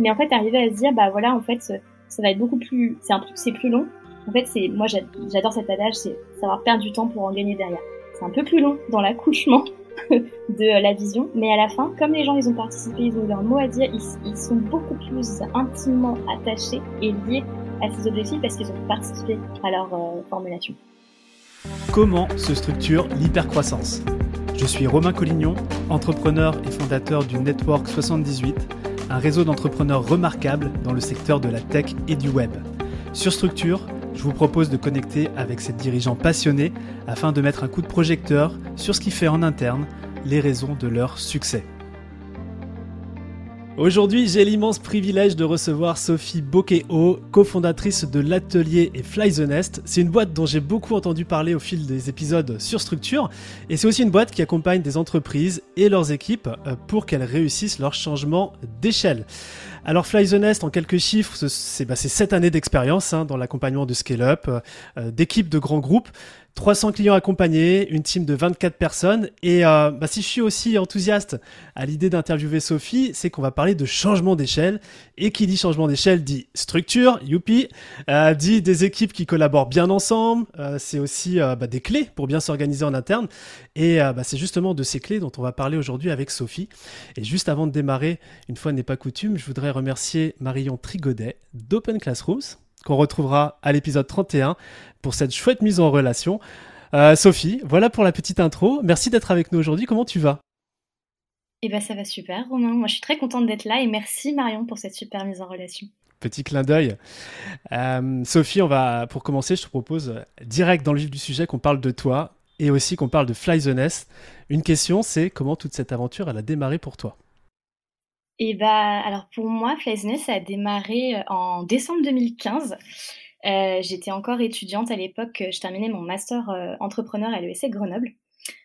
mais en fait, arriver à se dire, bah voilà, en fait, ça va être beaucoup plus, c'est un c'est plus long. En fait, c'est, moi, j'adore cet adage, c'est savoir perdre du temps pour en gagner derrière. C'est un peu plus long dans l'accouchement de la vision, mais à la fin, comme les gens, ils ont participé, ils ont eu leur mot à dire, ils, sont beaucoup plus intimement attachés et liés à ces objectifs parce qu'ils ont participé à leur euh, formulation. Comment se structure l'hypercroissance? Je suis Romain Collignon, entrepreneur et fondateur du Network 78 un réseau d'entrepreneurs remarquables dans le secteur de la tech et du web. Sur Structure, je vous propose de connecter avec ces dirigeants passionnés afin de mettre un coup de projecteur sur ce qui fait en interne les raisons de leur succès. Aujourd'hui, j'ai l'immense privilège de recevoir Sophie Bokeo, cofondatrice de l'atelier et Fly the Nest. C'est une boîte dont j'ai beaucoup entendu parler au fil des épisodes sur Structure et c'est aussi une boîte qui accompagne des entreprises et leurs équipes euh, pour qu'elles réussissent leur changement d'échelle. Alors Fly the Nest, en quelques chiffres, c'est bah, 7 années d'expérience hein, dans l'accompagnement de scale-up, euh, d'équipes de grands groupes. 300 clients accompagnés, une team de 24 personnes. Et euh, bah, si je suis aussi enthousiaste à l'idée d'interviewer Sophie, c'est qu'on va parler de changement d'échelle. Et qui dit changement d'échelle dit structure, youpi, euh, dit des équipes qui collaborent bien ensemble. Euh, c'est aussi bah, des clés pour bien s'organiser en interne. Et bah, c'est justement de ces clés dont on va parler aujourd'hui avec Sophie. Et juste avant de démarrer, une fois n'est pas coutume, je voudrais remercier Marion Trigodet d'Open Classrooms qu'on retrouvera à l'épisode 31 pour cette chouette mise en relation. Euh, Sophie, voilà pour la petite intro. Merci d'être avec nous aujourd'hui. Comment tu vas? Eh ben ça va super, Romain. Moi, je suis très contente d'être là et merci Marion pour cette super mise en relation. Petit clin d'œil. Euh, Sophie, on va, pour commencer, je te propose direct dans le vif du sujet qu'on parle de toi et aussi qu'on parle de Fly the Nest. Une question, c'est comment toute cette aventure elle a démarré pour toi? Et bah, alors pour moi, Flaisness a démarré euh, en décembre 2015. Euh, j'étais encore étudiante à l'époque, je terminais mon master euh, entrepreneur à l'ESC Grenoble.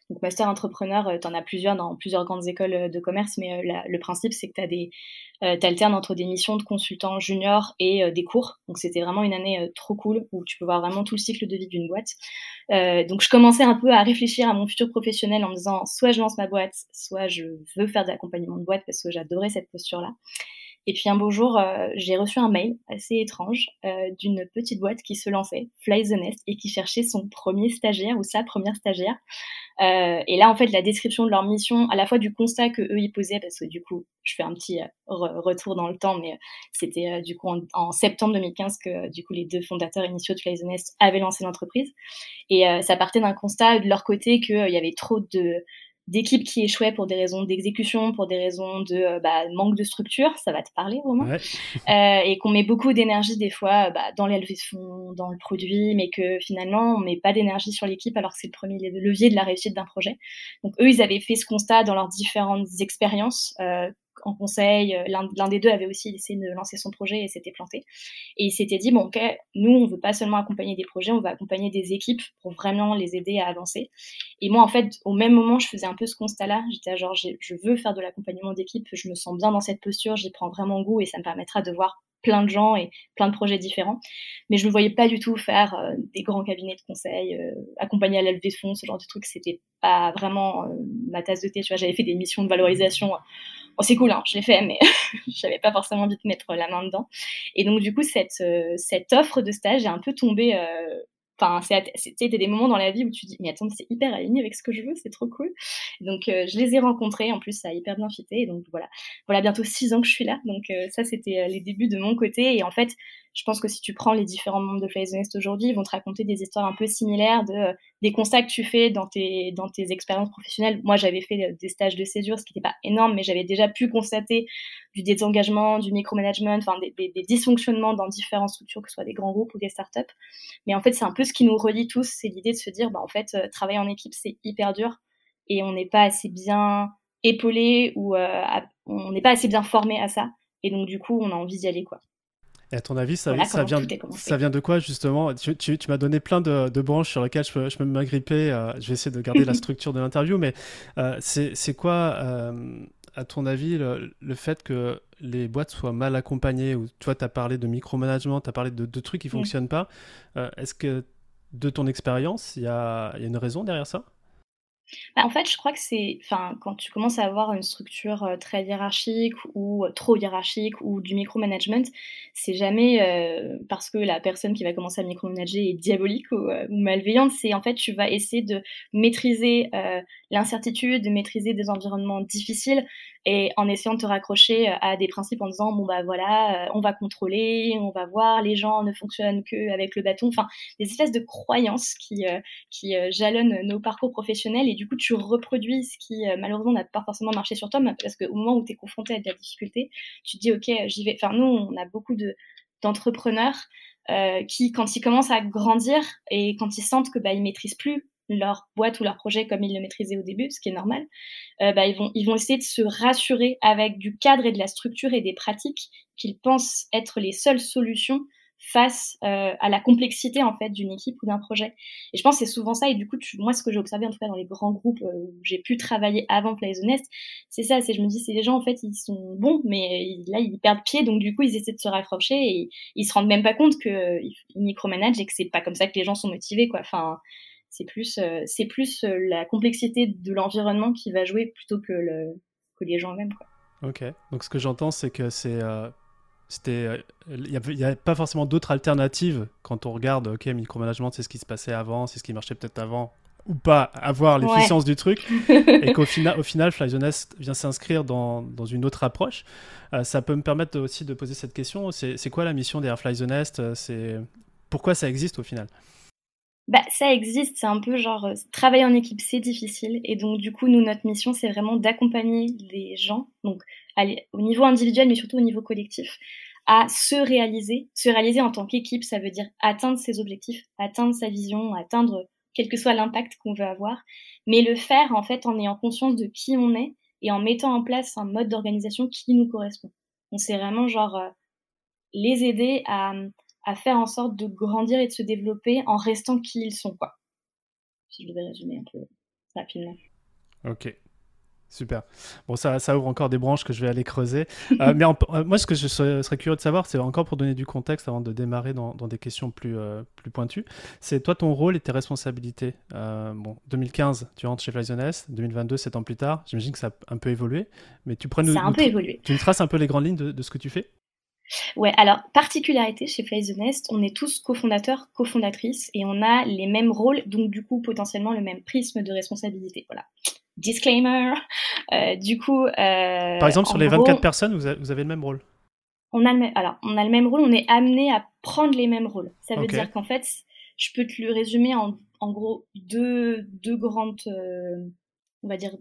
Donc, master entrepreneur, euh, tu en as plusieurs dans plusieurs grandes écoles euh, de commerce, mais euh, le principe, c'est que tu alternes entre des missions de consultant junior et des cours. Donc, c'était vraiment une année trop cool où tu peux voir vraiment tout le cycle de vie d'une boîte. donc, je commençais un peu à réfléchir à mon futur professionnel en me disant soit je lance ma boîte, soit je veux faire de l'accompagnement de boîte parce que j'adorais cette posture-là. Et puis un beau jour, j'ai reçu un mail assez étrange d'une petite boîte qui se lançait, Fly the Nest, et qui cherchait son premier stagiaire ou sa première stagiaire. Euh, et là, en fait, la description de leur mission, à la fois du constat que eux ils posaient, parce que du coup, je fais un petit euh, retour dans le temps, mais euh, c'était du coup en, septembre 2015 que du coup les deux fondateurs initiaux de Fly the Nest avaient lancé l'entreprise. Et ça partait d'un constat de leur côté qu'il y avait trop de d'équipes qui échouaient pour des raisons d'exécution, pour des raisons de euh, bah, manque de structure, ça va te parler vraiment, ouais. euh, et qu'on met beaucoup d'énergie des fois bah, dans les levées de fonds, dans le produit, mais que finalement on met pas d'énergie sur l'équipe alors que c'est le premier levier de la réussite d'un projet. Donc eux, ils avaient fait ce constat dans leurs différentes expériences, euh, en conseil. Euh, l'un des deux avait aussi essayé de lancer son projet et s'était planté. Et il s'était dit, bon, ok, nous, on veut pas seulement accompagner des projets, on va accompagner des équipes pour vraiment les aider à avancer. Et moi, en fait, au même moment, je faisais un peu ce constat-là. J'étais genre, je veux faire de l'accompagnement d'équipe, je me sens bien dans cette posture, j'y prends vraiment goût et ça me permettra de voir plein de gens et plein de projets différents. Mais je ne me voyais pas du tout faire euh, des grands cabinets de conseil, euh, accompagner à la levée de fonds, ce genre de trucs. C'était pas vraiment ma tasse de thé. Tu vois, j'avais fait des missions de valorisation Bon, c'est cool, hein, je l'ai fait, mais j'avais pas forcément envie de mettre la main dedans. Et donc, du coup, cette, euh, cette offre de stage est un peu tombée. Euh, enfin, c'était des moments dans la vie où tu dis, mais attends, c'est hyper aligné avec ce que je veux, c'est trop cool. Donc, euh, je les ai rencontrés. En plus, ça a hyper bien fité. Et donc, voilà. Voilà, bientôt six ans que je suis là. Donc, ça, c'était les débuts de mon côté. Et en fait, je pense que si tu prends les différents membres de Fly Nest aujourd'hui, ils vont te raconter des histoires un peu similaires de euh, des constats que tu fais dans tes dans tes expériences professionnelles. Moi, j'avais fait euh, des stages de césure, ce qui n'était pas énorme, mais j'avais déjà pu constater du désengagement, du micromanagement, enfin des, des, dysfonctionnements dans différentes structures, que ce soit des grands groupes ou des startups. Mais en fait, c'est un peu ce qui nous relie tous, c'est l'idée de se dire, bah en fait, euh, travailler en équipe, c'est hyper dur et on n'est pas assez bien épaulé ou on n'est pas assez bien formé à ça. Et donc, du coup, on a envie d'y aller, quoi. Et à ton avis, ça, ça, vient, ça vient de quoi justement? Tu, tu, m'as donné plein de, de, branches sur lesquelles je peux, je peux m'agripper. Euh, je vais essayer de garder la structure de l'interview, mais euh, c'est quoi, euh, à ton avis, le, le, fait que les boîtes soient mal accompagnées? Ou, Tu vois, tu as parlé de micromanagement, tu as parlé de, de, trucs qui ne fonctionnent pas. Est-ce que de ton expérience, il y a, y a, une raison derrière ça? Bah, en fait, je crois que c'est, enfin, quand tu commences à avoir une structure euh, très hiérarchique ou euh, trop hiérarchique ou du micromanagement, c'est jamais euh, parce que la personne qui va commencer à micromanager est diabolique ou, malveillante. C'est en fait, tu vas essayer de maîtriser l'incertitude, de maîtriser des environnements difficiles et en essayant de te raccrocher à des principes en disant bon bah voilà, on va contrôler, on va voir, les gens ne fonctionnent que avec le bâton. Enfin, des espèces de croyances qui qui jalonnent nos parcours professionnels et du coup tu reproduis ce qui euh, malheureusement n'a pas forcément marché sur toi parce qu'au moment où tu es confronté à de la difficulté, tu te dis ok j'y vais. Enfin nous on a beaucoup de d'entrepreneurs euh, qui quand ils commencent à grandir et quand ils sentent que bah ils maîtrisent plus leur boîte ou leur projet comme ils le maîtrisaient au début, ce qui est normal, euh, bah, ils, vont, ils vont essayer de se rassurer avec du cadre et de la structure et des pratiques qu'ils pensent être les seules solutions face euh, à la complexité en fait d'une équipe ou d'un projet. Et je pense que c'est souvent ça. Et du coup, moi, ce que j'ai observé en tout cas dans les grands groupes euh, où j'ai pu travailler avant Play the Nest, c'est ça. C'est je me dis, c'est les gens en fait, ils sont bons, mais là ils perdent pied, donc du coup ils essaient de se raccrocher et ils se rendent même pas compte que euh, ils micromanagent et que c'est pas comme ça que les gens sont motivés quoi. Enfin, c'est plus c'est plus la complexité de l'environnement qui va jouer plutôt que le que les gens eux-mêmes quoi. Ok, donc ce que j'entends, c'est que c'est c'était, il n'y avait, pas forcément d'autres alternatives quand on regarde, ok, micromanagement, c'est ce qui se passait avant, c'est ce qui marchait peut-être avant, ou pas, avoir l'efficience du truc, et qu'au final, au final, Fly the Nest vient s'inscrire dans, dans, une autre approche. Euh, ça peut me permettre aussi de poser cette question. C'est quoi la mission derrière Fly the Nest C'est pourquoi ça existe au final? Bah, ça existe, c'est un peu genre euh, travailler en équipe, c'est difficile, et donc du coup, nous, notre mission, c'est vraiment d'accompagner les gens, donc au niveau individuel, mais surtout au niveau collectif, à se réaliser. Se réaliser en tant qu'équipe, ça veut dire atteindre ses objectifs, atteindre sa vision, atteindre quel que soit l'impact qu'on veut avoir, mais le faire en fait en ayant conscience de qui on est et en mettant en place un mode d'organisation qui nous correspond. On sait vraiment genre euh, les aider à, à faire en sorte de grandir et de se développer en restant qui ils sont quoi. Si je devais résumer un peu rapidement. Ok. Super. Bon, ça, ça ouvre encore des branches que je vais aller creuser. Euh, mais euh, moi, ce que je serais, curieux de savoir, c'est encore pour donner du contexte avant de démarrer dans, des questions plus, euh, plus pointues, c'est toi, ton rôle et tes responsabilités. bon, 2015, tu rentres chez Flyzoness. 2022, 7 ans plus tard. J'imagine que ça a un peu évolué. Mais tu, ça a un peu évolué. tu nous traces un peu les grandes lignes de, ce que tu fais? Ouais, alors, particularité chez Fly the Nest, on est tous cofondateurs, cofondatrices, et on a les mêmes rôles, donc du coup, potentiellement le même prisme de responsabilité. Voilà disclaimer. Euh, du coup. Euh, Par exemple, sur les 24 personnes, vous, avez le même rôle? On a le même, alors, on a le même rôle, on est amené à prendre les mêmes rôles. Ça veut dire qu'en fait, je peux te le résumer en, en gros deux, deux grandes, euh, on va dire,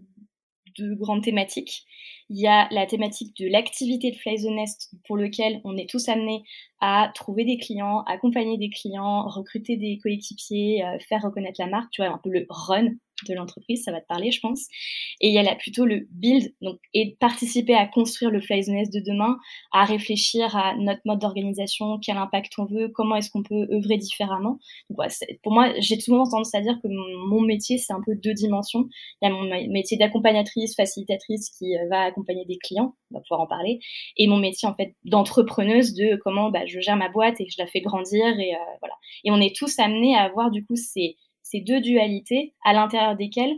deux grandes thématiques. Il y a la thématique de l'activité de Fly the Nest pour lequel on est tous amenés à trouver des clients, accompagner des clients, recruter des coéquipiers, faire reconnaître la marque, tu vois, un peu le run de l'entreprise, ça va te parler, je pense. Et il y a là plutôt le build, donc, et participer à construire le Fly Nest de demain, à réfléchir à notre mode d'organisation, quel impact on veut, comment est-ce qu'on peut œuvrer différemment. Pour moi, j'ai souvent tendance à dire que mon, métier, c'est un peu deux dimensions. Il y a mon métier d'accompagnatrice, facilitatrice qui euh, va accompagner des clients, on va pouvoir en parler, et mon métier, en fait, d'entrepreneuse de comment bah, je gère ma boîte et que je la fais grandir, et euh, voilà. Et on est tous amenés à avoir, du coup, ces deux dualités à l'intérieur desquelles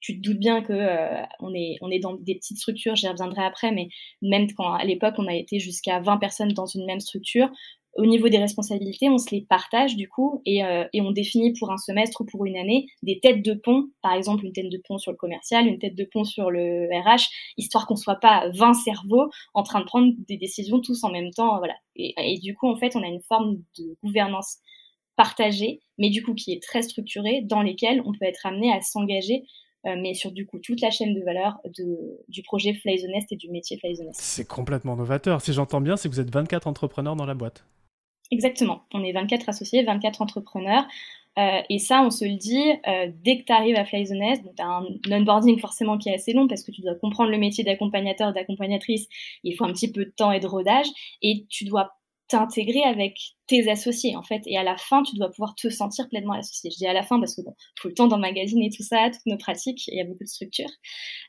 tu te doutes bien que euh, on est on est dans des petites structures, j'y reviendrai après, mais même quand à l'époque on a été jusqu'à 20 personnes dans une même structure, au niveau des responsabilités, on se les partage du coup et, euh, et, on définit pour un semestre ou pour une année des têtes de pont, par exemple une tête de pont sur le commercial, une tête de pont sur le RH, histoire qu'on soit pas 20 cerveaux en train de prendre des décisions tous en même temps, voilà. Et, et du coup en fait on a une forme de gouvernance partagé, mais du coup qui est très structuré, dans lesquels on peut être amené à s'engager, euh, mais sur du coup toute la chaîne de valeur de, du projet Fly the Nest et du métier Fly the Nest. C'est complètement novateur. Si j'entends bien, c'est que vous êtes 24 entrepreneurs dans la boîte. Exactement. On est 24 associés, 24 entrepreneurs. Euh, et ça, on se le dit, euh, dès que tu arrives à Fly the Nest, tu as un onboarding forcément qui est assez long parce que tu dois comprendre le métier d'accompagnateur, d'accompagnatrice, il faut un petit peu de temps et de rodage, et tu dois t'intégrer avec tes associés en fait. Et à la fin tu dois pouvoir te sentir pleinement associé. Je dis à la fin parce que bon faut le temps d'emmagasiner tout ça toutes nos pratiques il y a beaucoup de structures.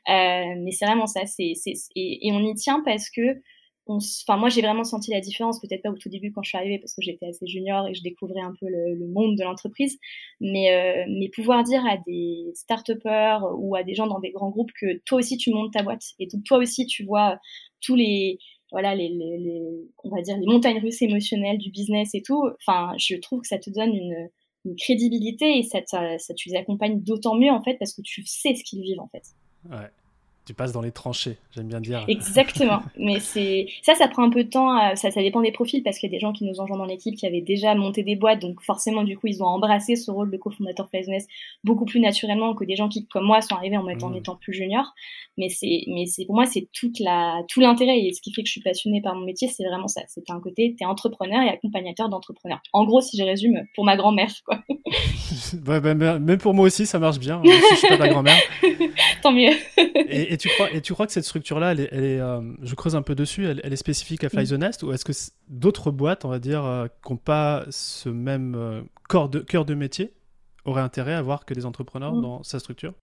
Euh, mais c'est vraiment ça c'est et, et, on y tient parce que enfin moi j'ai vraiment senti la différence, peut-être pas au tout début quand je suis arrivée parce que j'étais assez junior et je découvrais un peu le, monde de l'entreprise, mais euh, mais pouvoir dire à des start-upers ou à des gens dans des grands groupes que toi aussi tu montes ta boîte et donc toi aussi tu vois tous les voilà les, les, on va dire les montagnes russes émotionnelles du business et tout. Enfin, je trouve que ça te donne une, une crédibilité et ça, ça, ça tu les accompagne d'autant mieux en fait parce que tu sais ce qu'ils vivent en fait. Ouais tu passes dans les tranchées, j'aime bien dire. Exactement. Mais c'est ça, ça prend un peu de temps. Ça, ça dépend des profils parce qu'il y a des gens qui nous ont rejoint dans l'équipe qui avaient déjà monté des boîtes, donc forcément du coup ils ont embrassé ce rôle de cofondateur Flyzoness beaucoup plus naturellement que des gens qui, comme moi, sont arrivés en, en mmh. étant plus juniors. Mais c'est, mais c'est pour moi c'est toute la, tout l'intérêt et ce qui fait que je suis passionnée par mon métier, c'est vraiment ça. C'est un côté, t'es entrepreneur et accompagnateur d'entrepreneurs. En gros, si je résume, pour ma grand-mère, quoi. ouais, ben, même pour moi aussi, ça marche bien. Hein, si je suis pas ta grand-mère. Tant mieux. et, tu crois, et tu crois que cette structure-là, elle est, euh, je creuse un peu dessus, elle, est spécifique à Fly the Nest ou est-ce que d'autres boîtes, on va dire, euh, qui n'ont pas ce même euh, corps de, cœur de métier, auraient intérêt à voir que des entrepreneurs mm. dans sa structure?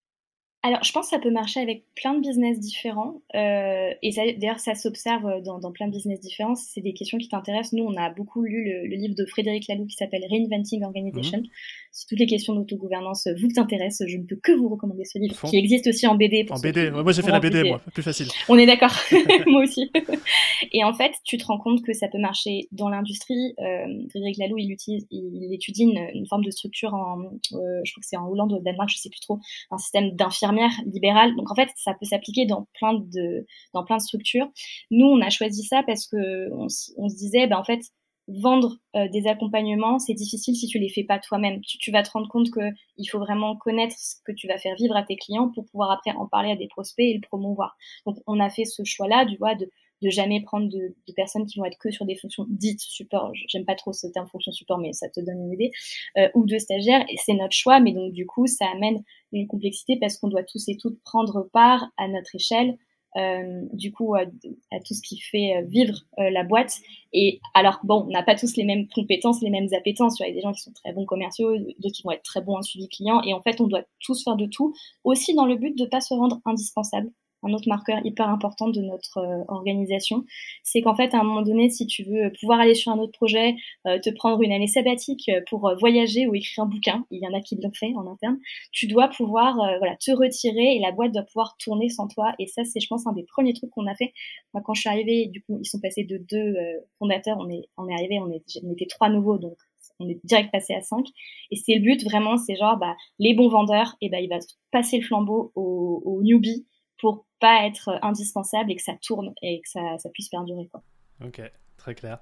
Alors, je pense que ça peut marcher avec plein de business différents. Euh, et d'ailleurs, ça s'observe dans, dans, plein de business différents. C'est des questions qui t'intéressent. Nous, on a beaucoup lu le, le, livre de Frédéric Laloux qui s'appelle Reinventing Organization. Mhm. Si toutes les questions d'autogouvernance vous intéressent, je ne peux que vous recommander ce livre, qui existe aussi en BD. en BD, moi j'ai fait la BD, moi, plus facile. On est d'accord, moi aussi. et en fait, tu te rends compte que ça peut marcher dans l'industrie. Euh, Frédéric Laloux, il, utilise, il étudie une, une forme de structure en, euh, je crois que c'est en Hollande ou au Danemark, je sais plus trop, un système d'infirmière libérale. Donc en fait, ça peut s'appliquer dans plein de dans plein de structures. Nous, on a choisi ça parce que on, se disait, ben en fait, vendre euh, des accompagnements, c'est difficile si tu les fais pas toi-même. Tu, vas te rendre compte que il faut vraiment connaître ce que tu vas faire vivre à tes clients pour pouvoir après en parler à des prospects et le promouvoir. Donc on a fait ce choix-là, du vois, de de jamais prendre de, personnes qui vont être que sur des fonctions dites support. J'aime pas trop ce terme fonction support, mais ça te donne une idée. Euh, ou de stagiaires, et c'est notre choix, mais donc du coup, ça amène une complexité parce qu'on doit tous et toutes prendre part à notre échelle. Euh, du coup à, tout ce qui fait euh, vivre euh, la boîte. Et alors bon on n'a pas tous les mêmes compétences les mêmes appétences. Il y a des gens qui sont très bons commerciaux d'autres qui vont être très bons en suivi client. Et en fait on doit tous faire de tout aussi dans le but de pas se rendre indispensable un autre marqueur hyper important de notre euh, organisation, c'est qu'en fait, à un moment donné, si tu veux pouvoir aller sur un autre projet, euh, te prendre une année sabbatique euh, pour voyager ou écrire un bouquin, il y en a qui l'ont fait en interne, tu dois pouvoir voilà, te retirer et la boîte doit pouvoir tourner sans toi. Et ça, c'est, je pense, un des premiers trucs qu'on a fait. Moi, quand je suis arrivée, du coup, ils sont passés de deux fondateurs, on est, on est arrivé, on, on était trois nouveaux, donc on est direct passé à 5. Et c'est le but vraiment, c'est genre bah, les bons vendeurs, et bah, il va passer le flambeau aux, aux newbies pour pas être indispensable et que ça tourne et que ça, ça puisse perdurer. Quoi. Ok, très clair.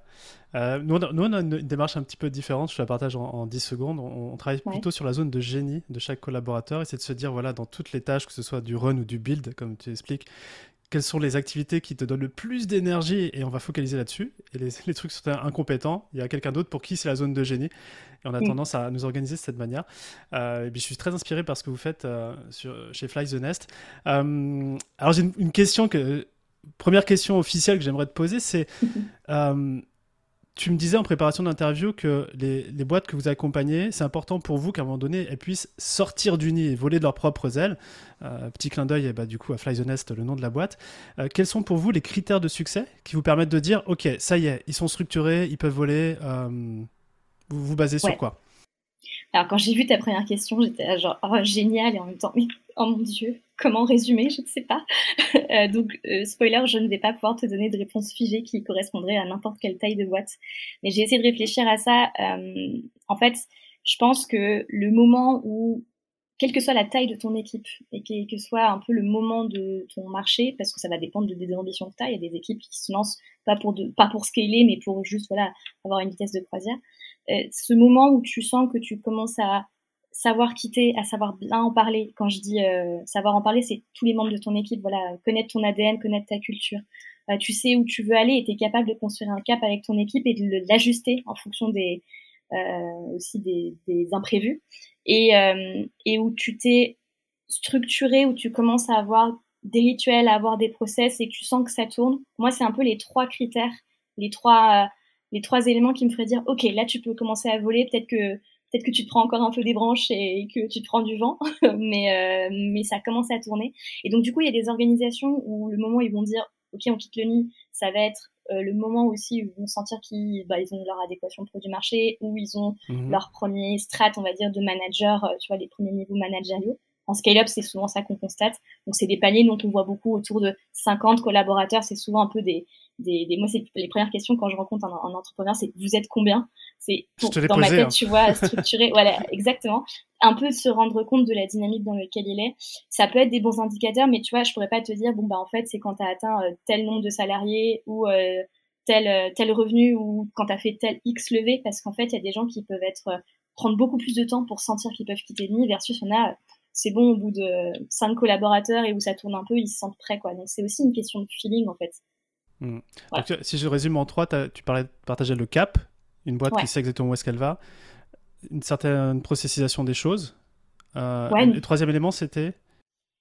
Euh, nous, on a, une démarche un petit peu différente, je la partage en, 10 secondes. On, travaille plutôt sur la zone de génie de chaque collaborateur et c'est de se dire, voilà, dans toutes les tâches, que ce soit du run ou du build, comme tu expliques, quelles sont les activités qui te donnent le plus d'énergie et on va focaliser là-dessus. Et les, les, trucs sont incompétents, il y a quelqu'un d'autre pour qui c'est la zone de génie. Et on a tendance à nous organiser de cette manière. Euh, et puis je suis très inspiré par ce que vous faites euh, sur, chez Fly the Nest. Euh, alors j'ai une, question que. Première question officielle que j'aimerais te poser, c'est tu me disais en préparation d'interview que les, boîtes que vous accompagnez, c'est important pour vous qu'à un moment donné, elles puissent sortir du nid et voler de leurs propres ailes. Euh, petit clin d'œil, bah, du coup, à Fly the Nest, le nom de la boîte. Euh, quels sont pour vous les critères de succès qui vous permettent de dire, OK, ça y est, ils sont structurés, ils peuvent voler. Euh, vous vous basez sur quoi? Alors quand j'ai vu ta première question, j'étais genre oh, génial et en même temps oh mon dieu comment résumer je ne sais pas. Euh, donc euh, spoiler, je ne vais pas pouvoir te donner de réponse figée qui correspondrait à n'importe quelle taille de boîte. Mais j'ai essayé de réfléchir à ça. Euh, en fait, je pense que le moment où quelle que soit la taille de ton équipe et quel que soit un peu le moment de ton marché, parce que ça va dépendre de, des ambitions que tu as. Il y a des équipes qui se lancent pas pour, de, pas pour scaler, mais pour juste voilà, avoir une vitesse de croisière. Euh, ce moment où tu sens que tu commences à savoir quitter, à savoir bien en parler. Quand je dis euh, savoir en parler, c'est tous les membres de ton équipe, voilà, connaître ton ADN, connaître ta culture. Euh, tu sais où tu veux aller et tu es capable de construire un cap avec ton équipe et de l'ajuster en fonction des aussi des, des, imprévus. Et, et où tu t'es structuré, où tu commences à avoir des rituels, à avoir des process et que tu sens que ça tourne. Moi, c'est un peu les trois critères, les trois les trois éléments qui me feraient dire ok là tu peux commencer à voler peut-être que peut-être que tu te prends encore un peu des branches et que tu te prends du vent mais euh, mais ça commence à tourner et donc du coup il y a des organisations où le moment où ils vont dire ok on quitte le nid ça va être le moment aussi où ils vont sentir qu'ils bah, ils ont leur adéquation produit marché, où ils ont mhm. leur premier strat, on va dire, de manager, tu vois, les premiers niveaux managériaux. En scale-up, c'est souvent ça qu'on constate. Donc, c'est des paliers dont on voit beaucoup autour de 50 collaborateurs. C'est souvent un peu des, des, des moi, c'est les premières questions quand je rencontre un, entrepreneur, c'est vous êtes combien? C'est dans ma tête, hein. tu vois, structuré. voilà, exactement. Un peu se rendre compte de la dynamique dans laquelle il est. Ça peut être des bons indicateurs, mais tu vois, je pourrais pas te dire, bon, bah, en fait, c'est quand tu as atteint euh, tel nombre de salariés ou euh, tel, euh, tel revenu ou quand tu as fait tel X levé, parce qu'en fait, il y a des gens qui peuvent être, prendre beaucoup plus de temps pour sentir qu'ils peuvent quitter le nid versus on a c'est bon au bout de cinq collaborateurs et où ça tourne un peu, ils se sentent prêts quoi. Donc c'est aussi une question de feeling en fait. Hmm. si je résume en trois, tu parlais de partager le cap, une boîte qui sait exactement où est-ce qu'elle va, une certaine processisation des choses. Euh, le troisième élément, c'était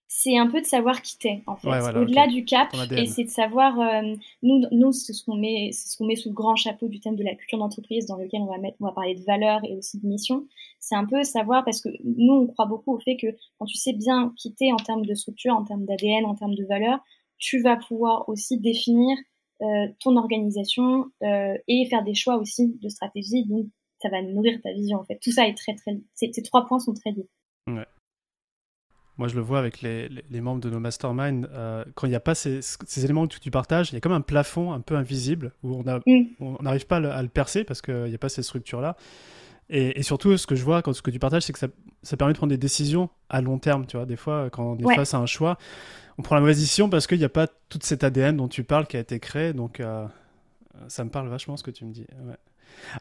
c'est un peu de savoir qui t'es en fait. Au-delà du cap, et c'est de savoir, euh, nous, nous c'est ce qu'on met, c'est ce qu'on met sous le grand chapeau du thème de la culture d'entreprise dans lequel on va mettre, on va parler de valeurs et aussi de mission. C'est un peu savoir parce que nous on croit beaucoup au fait que quand tu sais bien qui t'es en termes de structure, en termes d'ADN, en termes de valeurs, tu vas pouvoir aussi définir euh, ton organisation euh, et faire des choix aussi de stratégie. Donc ça va nourrir ta vision en fait. Tout ça est très très, ces trois points sont très liés. Ouais. Moi, je le vois avec les, les, membres de nos masterminds. Euh, quand il n'y a pas ces, ces, éléments que tu partages, il y a comme un plafond un peu invisible où on mm. n'arrive pas à le percer parce qu'il n'y a pas ces structures-là. Et, et, surtout, ce que je vois quand ce que tu partages, c'est que ça, ça, permet de prendre des décisions à long terme. Tu vois, des fois, quand on est face à un choix, on prend la mauvaise décision parce qu'il n'y a pas toute cette ADN dont tu parles qui a été créé. Donc, euh, ça me parle vachement ce que tu me dis. Ouais.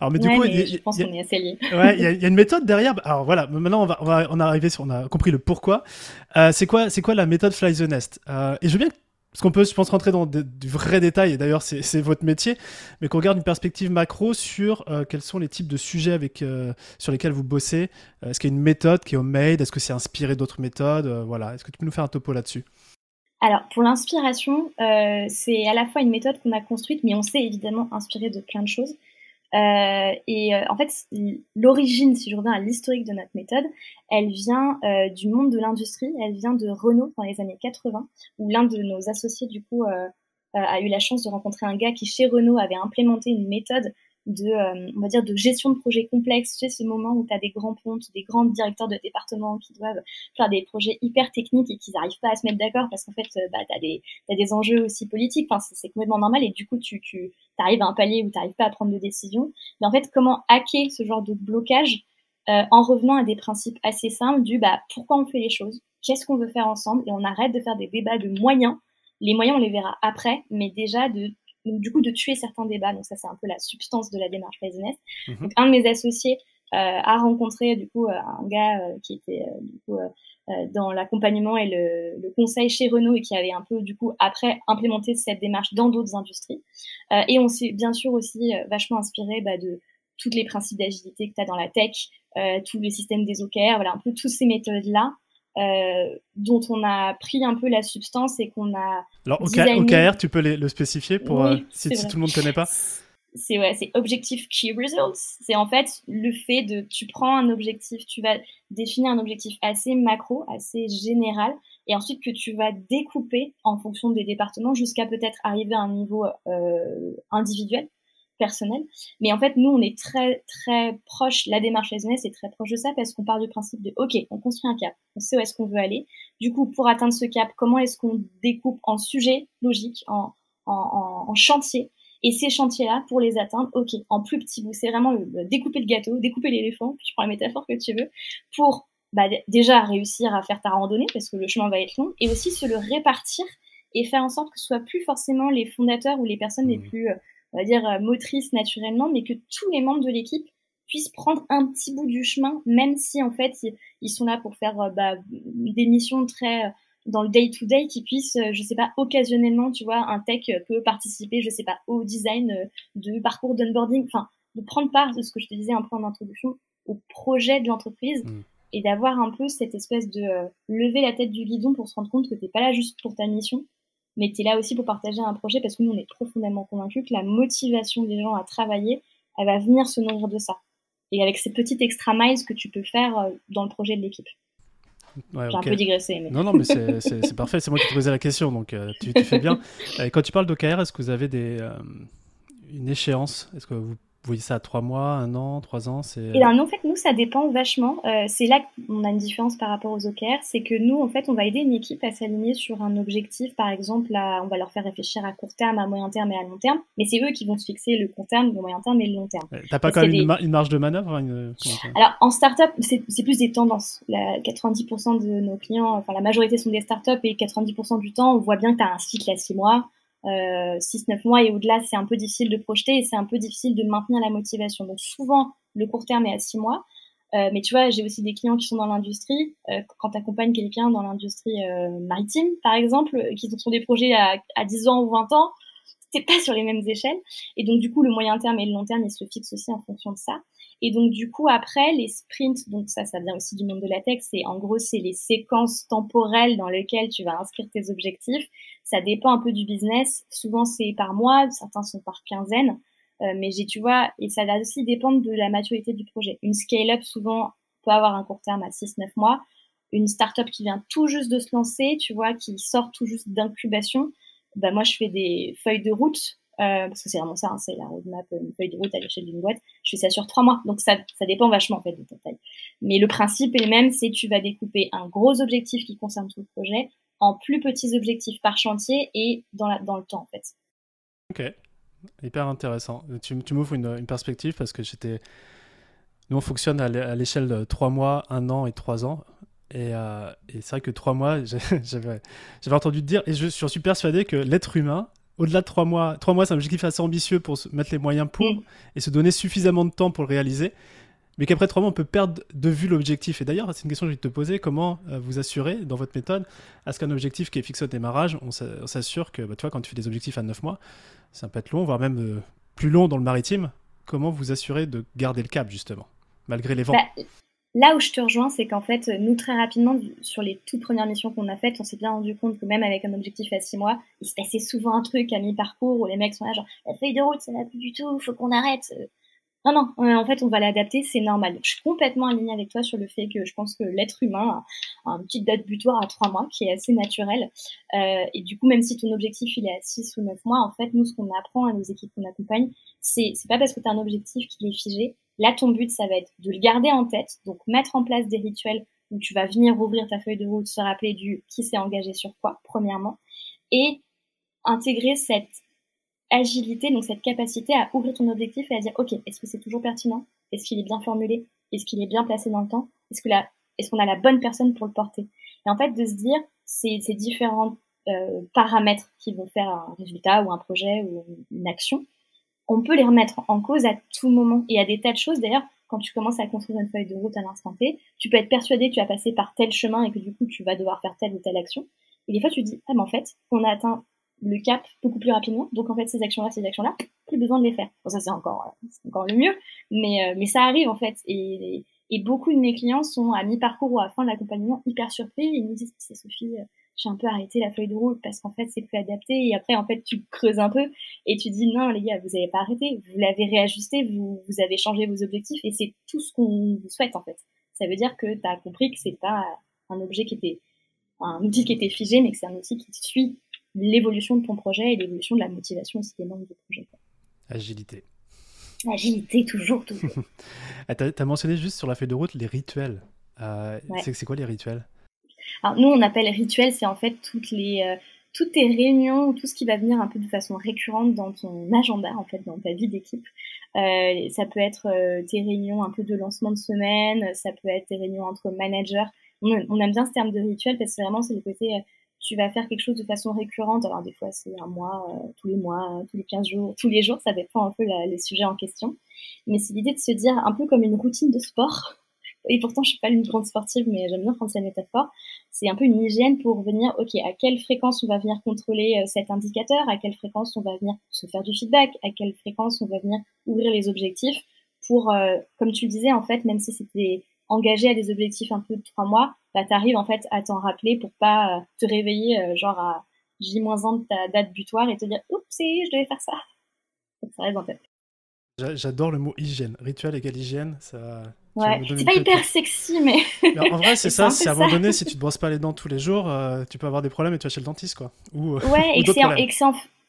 Alors, mais du coup, je pense qu'on est assez liés. Ouais, il y, a une méthode derrière. Alors voilà, maintenant on va, on va, on a sur, on a compris le pourquoi. Euh, c'est quoi, c'est quoi la méthode Fly the Nest? Euh, Et je veux bien, parce qu'on peut, je pense, rentrer dans du vrai détail. Et d'ailleurs, c'est votre métier, mais qu'on regarde une perspective macro sur euh, quels sont les types de sujets avec sur lesquels vous bossez. Est-ce qu'il y a une méthode qui est homemade? Est-ce que c'est inspiré d'autres méthodes? Voilà. Est-ce que tu peux nous faire un topo là-dessus? Alors, pour l'inspiration, c'est à la fois une méthode qu'on a construite, mais on s'est évidemment inspiré de plein de choses. Euh, et euh, en fait, l'origine, si je reviens à l'historique de notre méthode, elle vient euh, du monde de l'industrie, elle vient de Renault dans les années 80, où l'un de nos associés, du coup, a eu la chance de rencontrer un gars qui, chez Renault, avait implémenté une méthode de, euh, on va dire, de gestion de projets complexes. Tu sais, ce moment où tu as des grands pontes, des grands directeurs de département qui doivent faire des projets hyper techniques et qui n'arrivent pas à se mettre d'accord parce qu'en fait, euh, bah, tu as des, des enjeux aussi politiques. Enfin, c'est complètement normal et du coup, tu, tu arrives à un palier où tu n'arrives pas à prendre de décision. Mais en fait, comment hacker ce genre de blocage euh, en revenant à des principes assez simples du bah, pourquoi on fait les choses, qu'est-ce qu'on veut faire ensemble? Et on arrête de faire des débats de moyens. Les moyens, on les verra après, mais déjà de du coup de tuer certains débats. Donc ça c'est un peu la substance de la démarche Business. Mhm. Donc un de mes associés euh, a rencontré du coup euh, un gars euh, qui était du coup dans l'accompagnement et le, le, conseil chez Renault et qui avait un peu du coup après implémenté cette démarche dans d'autres industries. et on s'est bien sûr aussi vachement inspiré bah, de toutes les principes d'agilité que tu as dans la tech, tous les systèmes des OKR, voilà un peu toutes ces méthodes là euh, dont on a pris un peu la substance et qu'on a. Alors, OKR, tu peux le spécifier pour euh, si, tout le monde ne connaît pas C'est ouais, Objective Key Results. C'est en fait le fait de. Tu prends un objectif, tu vas définir un objectif assez macro, assez général, et ensuite que tu vas découper en fonction des départements jusqu'à peut-être arriver à un niveau euh, individuel personnel. Mais en fait, nous, on est très, très proche, la démarche business est très proche de ça parce qu'on part du principe de, OK, on construit un cap, on sait où est-ce qu'on veut aller. Du coup, pour atteindre ce cap, comment est-ce qu'on découpe en sujets logiques, en, en, en, chantiers? Et ces chantiers-là, pour les atteindre, ok, en plus petit bout, c'est vraiment découper le gâteau, découper l'éléphant, tu prends la métaphore que tu veux, pour bah, déjà réussir à faire ta randonnée, parce que le chemin va être long, et aussi se le répartir et faire en sorte que ce soit plus forcément les fondateurs ou les personnes les mmh. plus euh, on va dire, euh, motrice naturellement, mais que tous les membres de l'équipe puissent prendre un petit bout du chemin, même si en fait ils sont là pour faire euh, bah, des missions très euh, dans le day to day, qui puissent, je sais pas, occasionnellement, tu vois, un tech peut participer, je sais pas, au design de parcours d'onboarding, enfin, de prendre part de ce que je te disais un peu en introduction au projet de l'entreprise mm. et d'avoir un peu cette espèce de lever la tête du guidon pour se rendre compte que t'es pas là juste pour ta mission, mais tu es là aussi pour partager un projet parce que nous, on est profondément convaincus que la motivation des gens à travailler, elle va venir se nourrir de ça. Et avec ces petites extra miles que tu peux faire euh, dans le projet de l'équipe. J'ai un peu digressé. Mais... Non, non, mais c'est parfait. C'est moi qui te posais la question, donc euh, tu, fais bien. quand tu parles d'OKR, est-ce que vous avez des, euh, une échéance? Est-ce que vous voyez ça à trois mois, un an, trois ans c'est... Et bien, en fait, nous, ça dépend vachement. Euh, c'est là qu'on a une différence par rapport aux OKR. C'est que nous, en fait, on va aider une équipe à s'aligner sur un objectif. Par exemple, là, on va leur faire réfléchir à court terme, à moyen terme et à long terme. Mais c'est eux qui vont se fixer le court terme, le moyen terme et le long terme. T'as pas quand même une, marge de manœuvre hein, Alors, en startup, c'est, c'est plus des tendances. La, 90% de nos clients, enfin, la majorité sont des startups et 90% du temps, on voit bien que tu as un cycle à six mois euh, 6-9 mois et au-delà, c'est un peu difficile de projeter et c'est un peu difficile de maintenir la motivation. Donc souvent, le court terme est à 6 mois. Euh, mais tu vois, j'ai aussi des clients qui sont dans l'industrie. Euh, quand tu accompagnes quelqu'un dans l'industrie euh, maritime, par exemple, qui sont des projets à, à 10 ans ou 20 ans, t'es pas sur les mêmes échelles. Et donc, du coup, le moyen terme et le long terme, ils se fixent aussi en fonction de ça. Et donc, du coup, après, les sprints, donc ça, ça vient aussi du monde de la tech, c'est en gros, c'est les séquences temporelles dans lesquelles tu vas inscrire tes objectifs. Ça dépend un peu du business. Souvent, c'est par mois, certains sont par quinzaine. Euh, mais j'ai, tu vois, et ça va aussi dépendre de la maturité du projet. Une scale-up, souvent, peut avoir un court terme à 6-9 mois. Une startup qui vient tout juste de se lancer, tu vois, qui sort tout juste d'incubation, bah, moi, je fais des feuilles de route euh, parce que c'est vraiment ça, hein, c'est la roadmap, une feuille de route à l'échelle d'une boîte. Je fais ça sur trois mois, donc ça, dépend vachement en fait de ta taille. Mais le principe est le même, c'est tu vas découper un gros objectif qui concerne tout le projet en plus petits objectifs par chantier et dans, le temps en fait. Ok, hyper intéressant. Tu, tu m'ouvres une, perspective parce que j'étais. Nous, on fonctionne à l'échelle de trois mois, un an et trois ans. Et, euh, c'est vrai que trois mois, j'avais entendu te dire, et je suis persuadé que l'être humain, au-delà de trois mois, trois mois, c'est un objectif assez ambitieux pour se mettre les moyens pour mm. et se donner suffisamment de temps pour le réaliser. Mais qu'après trois mois, on peut perdre de vue l'objectif. Et d'ailleurs, c'est une question que je vais te poser comment euh, vous assurez dans votre méthode à ce qu'un objectif qui est fixé au démarrage, on s'assure que, bah, tu vois, quand tu fais des objectifs à neuf mois, ça peut être long, voire même euh, plus long dans le maritime. Comment vous assurez de garder le cap, justement, malgré les vents? Bah, Là où je te rejoins, c'est qu'en fait, nous, très rapidement, sur les toutes premières missions qu'on a faites, on s'est bien rendu compte que même avec un objectif à six mois, il se passait souvent un truc à mi-parcours où les mecs sont là, genre, la feuille de route, ça va plus du tout, faut qu'on arrête. Non, non, en fait, on va l'adapter, c'est normal. Je suis complètement alignée avec toi sur le fait que je pense que l'être humain a une petite date butoir à trois mois qui est assez naturelle. Euh, et du coup, même si ton objectif, il est à six ou neuf mois, en fait, nous, ce qu'on apprend à nos équipes qu'on accompagne, c'est, c'est pas parce que tu as un objectif qui est figé, Là, ton but, ça va être de le garder en tête, donc mettre en place des rituels où tu vas venir ouvrir ta feuille de route, se rappeler du qui s'est engagé sur quoi, premièrement, et intégrer cette agilité, donc cette capacité à ouvrir ton objectif et à dire, OK, est-ce que c'est toujours pertinent? Est-ce qu'il est bien formulé? Est-ce qu'il est bien placé dans le temps? Est-ce qu'on a la bonne personne pour le porter? Et en fait, de se dire, ces, ces différents euh, paramètres qui vont faire un résultat ou un projet ou une action, on peut les remettre en cause à tout moment. Et à des tas de choses, d'ailleurs, quand tu commences à construire une feuille de route à l'instant T, tu peux être persuadé que tu vas passer par tel chemin et que du coup, tu vas devoir faire telle ou telle action. Et des fois, tu te dis, ah, mais en fait, on a atteint le cap beaucoup plus rapidement. Donc, en fait, ces actions-là, ces actions-là, plus besoin de les faire. Bon, ça, c'est encore, encore le mieux. Mais, euh, mais ça arrive, en fait. Et, beaucoup de mes clients sont à mi-parcours ou à fin de l'accompagnement hyper surpris. Ils nous disent, c'est Sophie, euh, j'ai un peu arrêté la feuille de route parce qu'en fait c'est plus adapté et après en fait tu creuses un peu et tu dis non les gars vous avez pas arrêté. Vous l'avez réajusté vous vous avez changé vos objectifs et c'est tout ce qu'on vous souhaite en fait. Ça veut dire que tu as compris que c'est pas un objet qui était un outil qui était figé mais que c'est un outil qui suit l'évolution de ton projet et l'évolution de la motivation aussi des membres du projet agilité. Agilité toujours toujours. Ah, tu as, mentionné juste sur la feuille de route les rituels. Euh, c'est quoi les rituels? Nous, on appelle rituel, c'est en fait toutes les euh, toutes tes réunions, tout ce qui va venir un peu de façon récurrente dans ton agenda, en fait, dans ta vie d'équipe. Euh, ça peut être euh, tes réunions un peu de lancement de semaine, ça peut être tes réunions entre managers. On, aime bien ce terme de rituel parce que vraiment, c'est le côté, tu vas faire quelque chose de façon récurrente. Alors, des fois, c'est un mois, tous les mois, tous les 15 jours, tous les jours, ça dépend un peu les sujets en question. Mais c'est l'idée de se dire un peu comme une routine de sport et pourtant je suis pas une grande sportive, mais j'aime bien prendre cette métaphore. C'est un peu une hygiène pour venir, ok, à quelle fréquence on va venir contrôler euh, cet indicateur, à quelle fréquence on va venir se faire du feedback, à quelle fréquence on va venir ouvrir les objectifs pour, euh, comme tu le disais, en fait, même si c'était engagé à des objectifs un peu de trois mois, bah, t'arrives en fait à t'en rappeler pour pas euh, te réveiller genre à J-1 de ta date butoir et te dire, oups, je devais faire ça. Ça reste en tête. J'adore le mot hygiène. Rituel égale hygiène, ça. Ouais, c'est pas hyper sexy, mais. en vrai, c'est ça. C'est à un moment donné, si tu te brosses pas les dents tous les jours, euh, tu peux avoir des problèmes et tu vas chez le dentiste, quoi. Ou, euh, ouais, et, que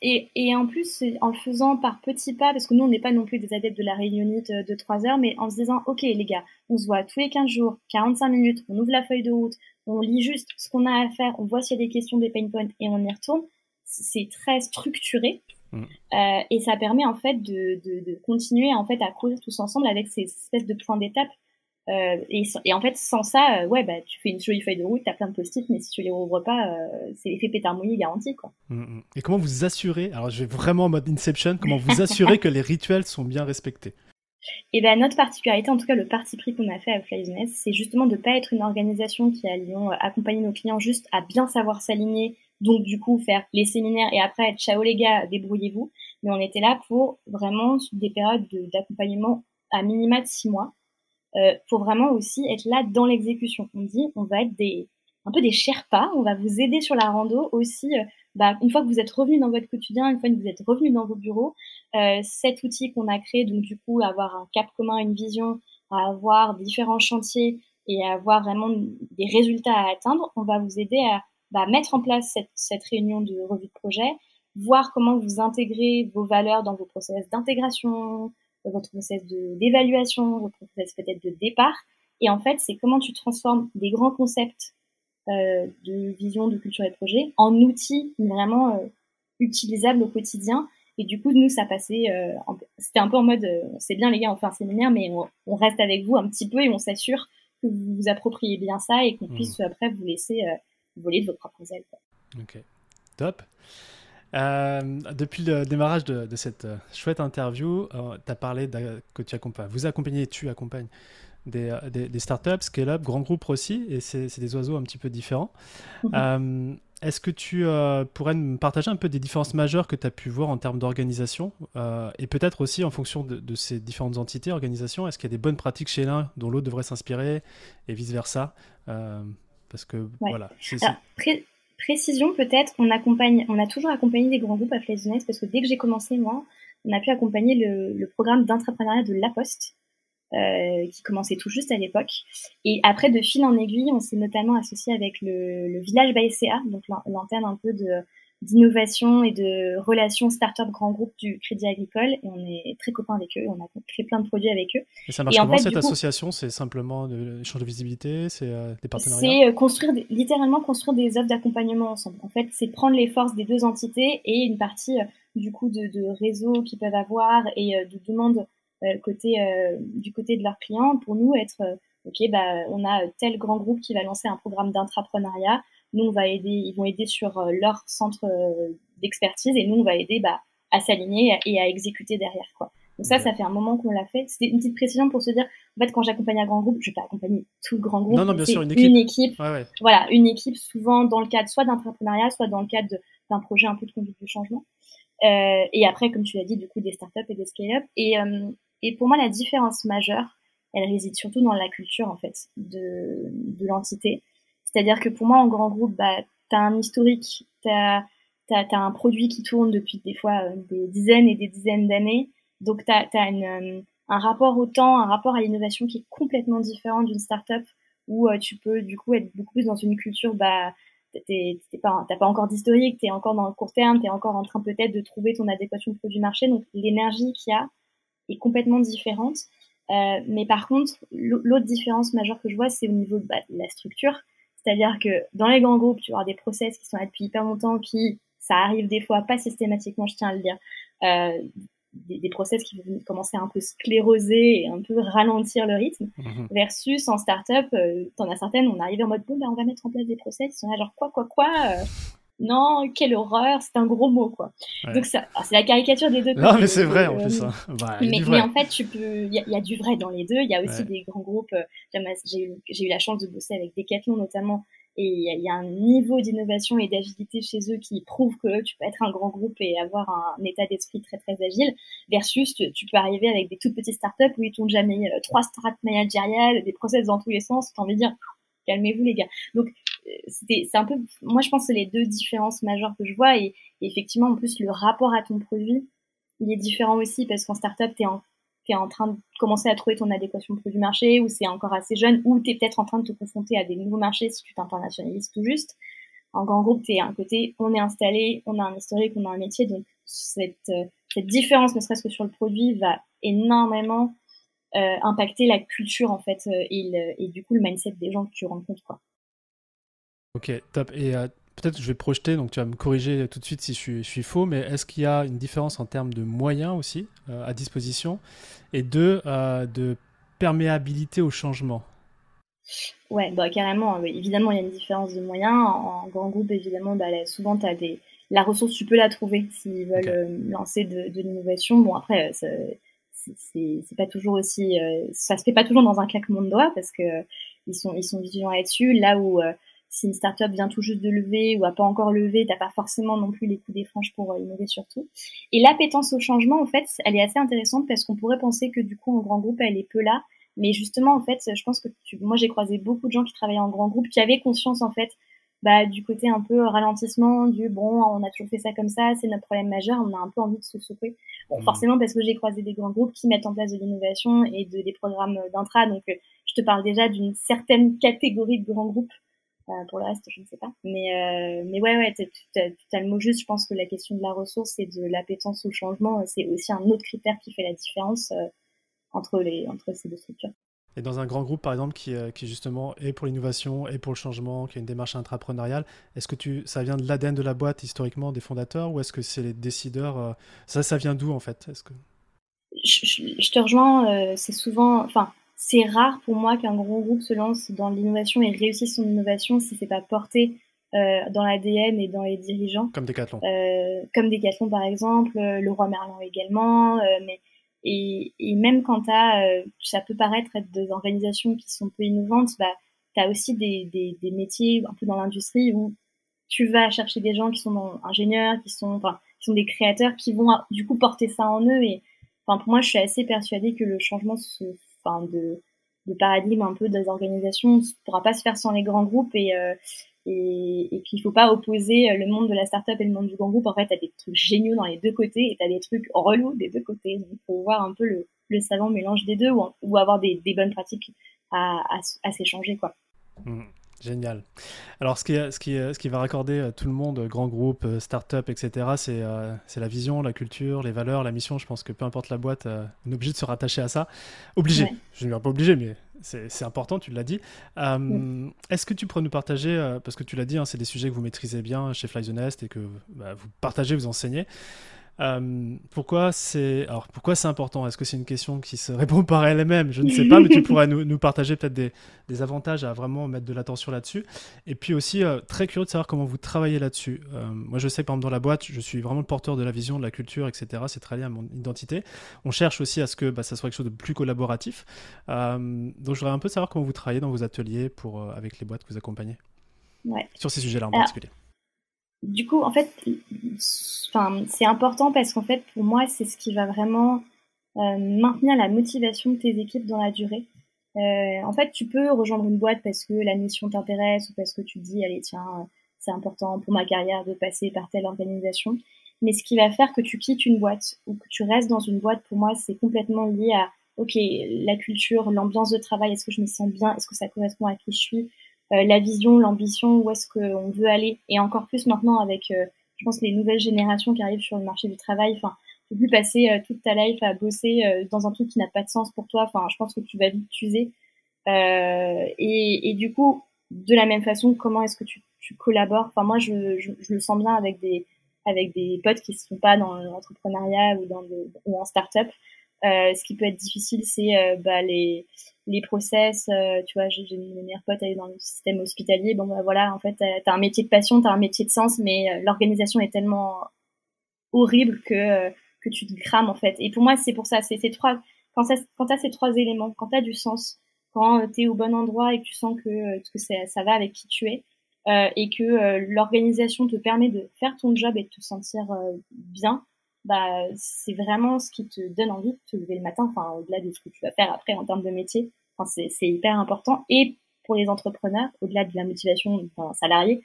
Et, et, en plus, en faisant par petits pas, parce que nous, on n'est pas non plus des adeptes de la réunionite de 3 heures, mais en se disant, OK, les gars, on se voit tous les 15 jours, 45 minutes, on ouvre la feuille de route, on lit juste ce qu'on a à faire, on voit s'il y a des questions, des pain points, et on y retourne. C'est très structuré. Mm. Euh, et ça permet en fait de, de, de, continuer en fait à courir tous ensemble avec ces espèces de points d'étape euh, et, et, en fait, sans ça, euh, ouais, bah, tu fais une jolie feuille de route, t'as plein de post-it, mais si tu les rouvres pas, c'est l'effet pétard mouillé garanti, quoi. Mm, mm. Et comment vous assurez, alors je vais vraiment en mode Inception, comment vous assurez que les rituels sont bien respectés? Et ben notre particularité, en tout cas le parti pris qu'on a fait à Flyzness, c'est justement de pas être une organisation qui allions accompagner nos clients juste à bien savoir s'aligner, donc du coup faire les séminaires et après ciao les gars, débrouillez-vous. Mais on était là pour vraiment des périodes d'accompagnement à minima de six mois euh, faut vraiment aussi être là dans l'exécution. On dit, on va être des un peu des Sherpas, on va vous aider sur la rando aussi. Euh, bah, une fois que vous êtes revenu dans votre quotidien, une fois que vous êtes revenu dans vos bureaux, euh, cet outil qu'on a créé, donc du coup avoir un cap commun, une vision, avoir différents chantiers et avoir vraiment des résultats à atteindre, on va vous aider à bah, mettre en place cette, cette réunion de revue de projet, voir comment vous intégrez vos valeurs dans vos process d'intégration, votre process d'évaluation, votre process peut-être de départ. Et en fait, c'est comment tu transformes des grands concepts euh, de vision, de culture et de projet en outils vraiment euh, utilisables au quotidien. Et du coup, nous, ça passait, euh, c'était un peu en mode, euh, c'est bien les gars, on fait un séminaire, mais on, on, reste avec vous un petit peu et on s'assure que vous vous appropriez bien ça et qu'on mmh. puisse après vous laisser voler de votre propre aile. Ok, top. Euh, depuis le démarrage de, cette euh, chouette interview, euh, tu as parlé que tu accompagnes, vous accompagnez, tu accompagnes des, des, startups, scale-up, grands groupes aussi, et c'est des oiseaux un petit peu différents. Mhm. Est-ce que tu pourrais me partager un peu des différences majeures que tu as pu voir en termes d'organisation et peut-être aussi en fonction de, ces différentes entités, organisations Est-ce qu'il y a des bonnes pratiques chez l'un dont l'autre devrait s'inspirer et vice-versa Parce que voilà. Précision peut-être, on accompagne, on a toujours accompagné des grands groupes à Flaisonnette parce que dès que j'ai commencé moi, on a pu accompagner le, le programme d'entrepreneuriat de La Poste, euh, qui commençait tout juste à l'époque. Et après, de fil en aiguille, on s'est notamment associé avec le, le village BSCA, donc l'antenne un peu de d'innovation et de relations start-up grand groupe du Crédit Agricole et on est très copains avec eux, on a fait plein de produits avec eux. Et ça marche comment en fait, cette association? C'est simplement l'échange de visibilité, c'est euh, des partenariats? C'est euh, construire, littéralement construire des offres d'accompagnement ensemble. En fait, c'est prendre les forces des deux entités et une partie euh, du coup de, de réseaux qu'ils peuvent avoir et de demandes côté du côté de leurs clients pour nous être ok bah on a tel grand groupe qui va lancer un programme d'intrapreneuriat nous, on va aider, ils vont aider sur euh, leur centre euh, d'expertise et nous, on va aider bah, à s'aligner et à exécuter derrière. Quoi. Donc ça, ça fait un moment qu'on l'a fait. C'était une petite précision pour se dire, en fait, quand j'accompagne un grand groupe, je vais pas accompagner tout le grand groupe. Non, non, bien sûr, une équipe. Une équipe Voilà, une équipe souvent dans le cadre soit d'entrepreneuriat, soit dans le cadre d'un projet un peu de conduite du changement. Euh, et après, comme tu l'as dit, du coup, des startups et des scale-up. Et, euh, et pour moi, la différence majeure, elle réside surtout dans la culture, en fait, de, de l'entité. C'est-à-dire que pour moi, en grand groupe, bah, tu as un historique, tu as, un produit qui tourne depuis des fois euh, des dizaines et des dizaines d'années. Donc, tu as, euh, un rapport au temps, un rapport à l'innovation qui est complètement différent d'une startup où euh, tu peux du coup être beaucoup plus dans une culture, bah, t'as pas, pas encore d'historique, tu es encore dans le court terme, tu es encore en train peut-être de trouver ton adéquation produit-marché. Donc, l'énergie qu'il y a est complètement différente. mais par contre, l'autre différence majeure que je vois, c'est au niveau bah, de la structure. C'est-à-dire que dans les grands groupes, tu vas avoir des process qui sont là depuis hyper longtemps, qui, ça arrive des fois, pas systématiquement, je tiens à le dire, euh, des, des, process qui vont commencer à un peu scléroser et un peu ralentir le rythme, mhm. versus en startup, euh, t'en as certaines, on arrive en mode, bon, ben, on va mettre en place des process, qui sont là genre, quoi, quoi, quoi, euh, non, quelle horreur, c'est un gros mot, quoi. Donc, c'est la caricature des deux. Non, mais c'est vrai, en plus. Hein. Bah, mais, en fait, tu peux, il y, a du vrai dans les deux. Il y a aussi des grands groupes. Euh, j'ai eu, eu la chance de bosser avec Decathlon, notamment. Et il y, a un niveau d'innovation et d'agilité chez eux qui prouve que tu peux être un grand groupe et avoir un, état d'esprit très très agile, versus tu, peux arriver avec des toutes petites startups où ils t'ont jamais euh, trois strates managériales, des process dans tous les sens. T'as envie de dire, calmez-vous les gars. Donc c'est un peu, moi je pense que les deux différences majeures que je vois et, effectivement en plus le rapport à ton produit, il est différent aussi parce qu'en startup t'es en es en train de commencer à trouver ton adéquation produit marché ou c'est encore assez jeune ou tu es peut-être en train de te confronter à des nouveaux marchés si tu t'internationalises tout juste. en grand groupe, tu es un côté, on est installé, on a un historique, on a un métier, donc cette, cette différence, ne serait-ce que sur le produit, va énormément impacter la culture en fait et, et, du coup le mindset des gens que tu rencontres quoi. Ok, top. Et peut-être je vais projeter, donc tu vas me corriger tout de suite si je suis, faux, mais est-ce qu'il y a une différence en termes de moyens aussi euh, à disposition? Et de, euh, de perméabilité au changement? Ouais, bah, carrément, évidemment, il y a une différence de moyens. En, grand groupe, évidemment, bah, souvent, as des... la ressource, tu peux la trouver s'ils veulent euh, lancer de, de l'innovation. Bon, après, c'est pas toujours aussi. ça se fait pas toujours dans un claquement de doigts parce que ils sont, ils sont vigilants là-dessus. Là où si une startup vient tout juste de lever ou a pas encore levé, t'as pas forcément non plus les coups des franges pour euh, innover surtout. Et l'appétence au changement, en fait, elle est assez intéressante parce qu'on pourrait penser que du coup, en grand groupe, elle est peu là. Mais justement, en fait, je pense que moi, j'ai croisé beaucoup de gens qui travaillaient en grand groupe, qui avaient conscience, en fait, bah, du côté un peu ralentissement, du bon, on a toujours fait ça comme ça, c'est notre problème majeur, on a un peu envie de se secouer. Bon, mmh. forcément, parce que j'ai croisé des grands groupes qui mettent en place de l'innovation et de, des programmes d'intra, donc euh, je te parle déjà d'une certaine catégorie de grands groupes euh, pour le reste, je ne sais pas. Mais, euh, mais ouais, ouais, tu as, le mot juste. Je pense que la question de la ressource et de l'appétence au changement, c'est aussi un autre critère qui fait la différence euh, entre, les, entre ces deux structures. Et dans un grand groupe, par exemple, qui, qui justement est pour l'innovation et pour le changement, qui a une démarche intrapreneuriale, est-ce que tu, ça vient de l'ADN de la boîte historiquement, des fondateurs, ou est-ce que c'est les décideurs Ça, ça vient d'où en fait? Est-ce que... je, te rejoins, c'est souvent, enfin, c'est rare pour moi qu'un gros groupe se lance dans l'innovation et réussisse son innovation si c'est pas porté euh, dans l'ADN et dans les dirigeants. Comme Decathlon. Euh, comme Decathlon par exemple, euh, le roi Merlin également. Euh, mais et, et, même quand t'as, euh, ça peut paraître être des organisations qui sont peu innovantes, bah t'as aussi des, des, des, métiers un peu dans l'industrie où tu vas chercher des gens qui sont ingénieurs, qui sont, enfin, qui sont des créateurs, qui vont du coup porter ça en eux. Et enfin pour moi, je suis assez persuadée que le changement se de, de, paradigme un peu des organisations ne pourra pas se faire sans les grands groupes et, euh, et, qu'il faut pas opposer euh, le monde de la startup et le monde du grand groupe. En fait, tu as des trucs géniaux dans les deux côtés et tu as des trucs relous des deux côtés. Donc, il faut voir un peu le, savant mélange des deux ou, avoir des, bonnes pratiques à, à, à s'échanger. quoi. Mmh. Génial. Alors, ce qui, ce, qui, ce qui va raccorder euh, tout le monde, grand groupe, euh, start-up, etc., c'est euh, la vision, la culture, les valeurs, la mission. Je pense que peu importe la boîte, on est obligé de se rattacher à ça. Obligé. Je ne dis pas obligé, mais c'est important, tu l'as dit. Est-ce que tu pourrais nous partager, parce que tu l'as dit, hein, c'est des sujets que vous maîtrisez bien chez Fly the Nest et que bah, vous partagez, vous enseignez. Euh, pourquoi c'est alors pourquoi c'est important? Est-ce que c'est une question qui se répond par elle-même? Je ne sais pas, mais tu pourrais nous, nous partager peut-être des, des, avantages à vraiment mettre de l'attention là-dessus. Et puis aussi euh, très curieux de savoir comment vous travaillez là-dessus. Euh, moi, je sais que par exemple dans la boîte, je suis vraiment le porteur de la vision, de la culture, etc. C'est très lié à mon identité. On cherche aussi à ce que bah, ça soit quelque chose de plus collaboratif. donc, je voudrais un peu savoir comment vous travaillez dans vos ateliers pour avec les boîtes que vous accompagnez. Ouais. Sur ces sujets-là en particulier du coup, en fait, c'est important parce qu'en fait, pour moi, c'est ce qui va vraiment euh, maintenir la motivation de tes équipes dans la durée. Euh, en fait, tu peux rejoindre une boîte parce que la mission t'intéresse ou parce que tu te dis, allez, tiens, c'est important pour ma carrière de passer par telle organisation. Mais ce qui va faire que tu quittes une boîte ou que tu restes dans une boîte, pour moi, c'est complètement lié à, ok, la culture, l'ambiance de travail, est-ce que je me sens bien, est-ce que ça correspond à qui je suis, la vision, l'ambition, où est-ce qu'on veut aller, et encore plus maintenant avec, euh, je pense, les nouvelles générations qui arrivent sur le marché du travail. Enfin, tu peux plus passer euh, toute ta life à bosser dans un truc qui n'a pas de sens pour toi. Enfin, je pense que tu vas vite t'user. Et, et, du coup, de la même façon, comment est-ce que tu, tu collabores? Enfin, moi, je, je, je, le sens bien avec des avec des potes qui ne sont pas dans l'entrepreneuriat ou dans ou en start-up. Euh, ce qui peut être difficile, c'est euh, bah, les, les process. Euh, tu vois, j'ai une meilleure pote, elle est dans le système hospitalier. Bon, bah, voilà, en fait, t'as un métier de passion, t'as un métier de sens, mais l'organisation est tellement horrible que, que tu te crames, en fait. Et pour moi, c'est pour ça, c'est ces trois, quand, ça, quand t'as ces trois éléments, quand t'as du sens, quand t'es au bon endroit et que tu sens que, que ça, ça va avec qui tu es, euh, et que l'organisation te permet de faire ton job et de te sentir bien, bah, c'est vraiment ce qui te donne envie de te lever le matin, enfin, au-delà de ce que tu vas faire après en termes de métier. Enfin, c'est hyper important. Et pour les entrepreneurs, au-delà de la motivation enfin, salarié,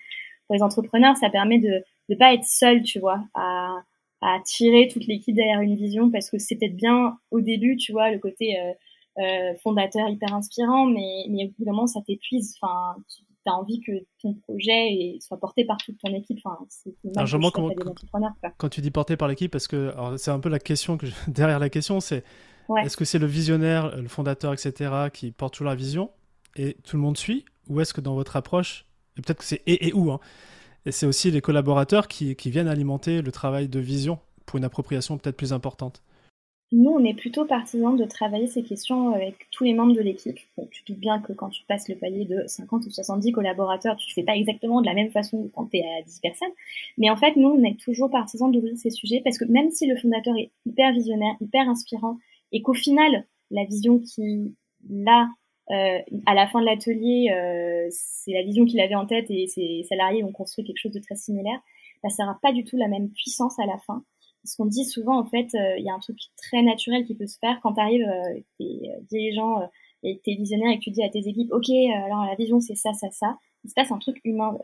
pour les entrepreneurs, ça permet de ne pas être seul, tu vois, à, à tirer toute l'équipe derrière une vision, parce que c'est peut-être bien au début, tu vois, le côté euh, euh, fondateur hyper inspirant, mais, mais évidemment, ça t'épuise. Enfin, tu as envie que ton projet soit porté par toute ton équipe. Enfin, c'est quand, quand, tu dis porté par l'équipe, parce que c'est un peu la question que derrière la question, c'est est-ce que c'est le visionnaire, le fondateur, etc., qui porte toujours la vision et tout le monde suit, ou est-ce que dans votre approche, et peut-être que c'est et, et où, hein, et c'est aussi les collaborateurs qui, qui viennent alimenter le travail de vision pour une appropriation peut-être plus importante nous, on est plutôt partisans de travailler ces questions avec tous les membres de l'équipe. Bon, tu doutes bien que quand tu passes le palier de 50 ou 70 collaborateurs, tu ne fais pas exactement de la même façon quand tu es à 10 personnes. Mais en fait, nous, on est toujours partisans d'ouvrir ces sujets parce que même si le fondateur est hyper visionnaire, hyper inspirant, et qu'au final, la vision qu'il a euh, à la fin de l'atelier, euh, c'est la vision qu'il avait en tête et ses salariés ont construit quelque chose de très similaire, bah, ça n'aura pas du tout la même puissance à la fin ce qu'on dit souvent, en fait, euh, il y a un truc très naturel qui peut se faire quand tu arrives, euh, t'es euh, dirigeant euh, et t'es visionnaire et que tu dis à tes équipes, ok, alors la vision c'est ça, ça, ça. Il se passe un truc humain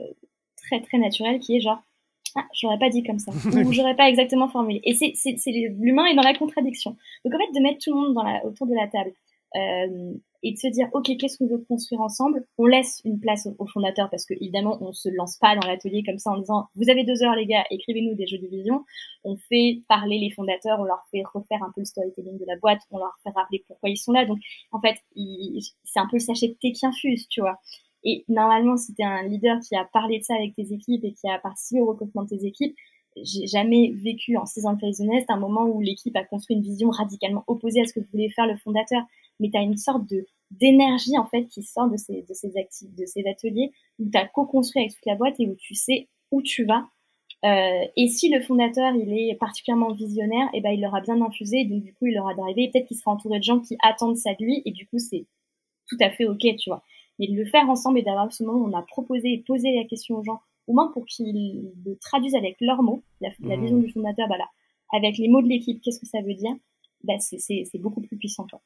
très très naturel qui est genre, ah, j'aurais pas dit comme ça, ou j'aurais pas exactement formulé. Et c'est, c'est, c'est l'humain est dans la contradiction. Donc en fait, de mettre tout le monde dans la, autour de la table, euh, et de se dire ok qu'est-ce qu'on veut construire ensemble? On laisse une place au, fondateur parce que évidemment on se lance pas dans l'atelier comme ça en disant vous avez deux heures les gars écrivez-nous des jeux de vision on fait parler les fondateurs on leur fait refaire un peu le storytelling de la boîte on leur fait rappeler pourquoi ils sont là. Donc en fait c'est un peu le sachet de thé qui infuse tu vois. Et normalement si tu un leader qui a parlé de ça avec tes équipes et qui a participé au recrutement de tes équipes j'ai jamais vécu en six ans de un moment où l'équipe a construit une vision radicalement opposée à ce que voulait faire le fondateur mais tu as une sorte de d'énergie en fait qui sort de ces de ces actifs, de ces ateliers où tu as co-construit avec toute la boîte et où tu sais où tu vas. Euh, et si le fondateur il est particulièrement visionnaire, et eh ben il l'aura bien infusé, donc du coup il aura d'arriver. Peut-être qu'il sera entouré de gens qui attendent ça de lui, et du coup c'est tout à fait ok, tu vois. Mais de le faire ensemble et d'avoir ce moment où on a proposé et posé la question aux gens, au moins pour qu'ils le traduisent avec leurs mots, la, mmh. vision du fondateur, bah là, avec les mots de l'équipe, qu'est-ce que ça veut dire, bah c'est beaucoup plus puissant. Quoi.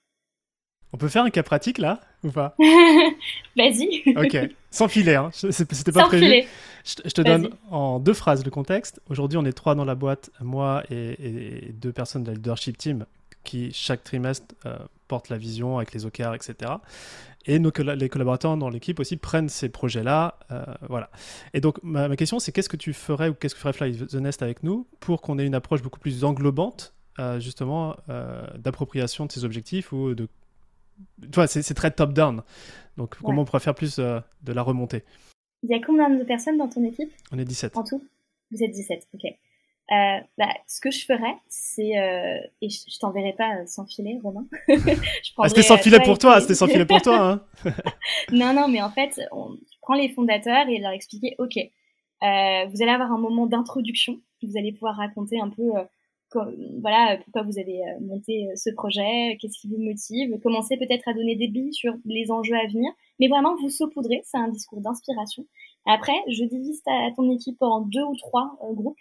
On peut faire un cas pratique là ou pas Vas-y. ok, sans filet, hein. c'était pas prévu. Je, te donne en deux phrases le contexte. Aujourd'hui, on est trois dans la boîte, moi et, deux personnes de la leadership team qui chaque trimestre euh, portent la vision avec les OKR, etc. Et nos, les collaborateurs dans l'équipe aussi prennent ces projets-là. Euh, voilà. Et donc, ma, question, c'est qu'est-ce que tu ferais ou qu'est-ce que ferait Fly the Nest avec nous pour qu'on ait une approche beaucoup plus englobante, euh, justement, d'appropriation de ces objectifs ou de c'est très top-down. Donc, comment on pourrait faire plus euh, de la remontée? Il y a combien de personnes dans ton équipe? On est 17. En tout? Vous êtes 17, ok. Euh, bah, ce que je ferais, c'est euh, et je, t'enverrai pas sans filet, Romain. ah, c'était sans filet pour toi, c'était sans filet pour toi. Hein. non, non, mais en fait, on prend les fondateurs et leur expliquer, ok, vous allez avoir un moment d'introduction, vous allez pouvoir raconter un peu voilà, pourquoi vous avez euh, monté euh, ce projet, qu'est-ce qui vous motive, commencez peut-être à donner des billes sur les enjeux à venir, mais vraiment vous saupoudrez, c'est un discours d'inspiration. Après, je divise ta, ton équipe en deux ou trois euh, groupes,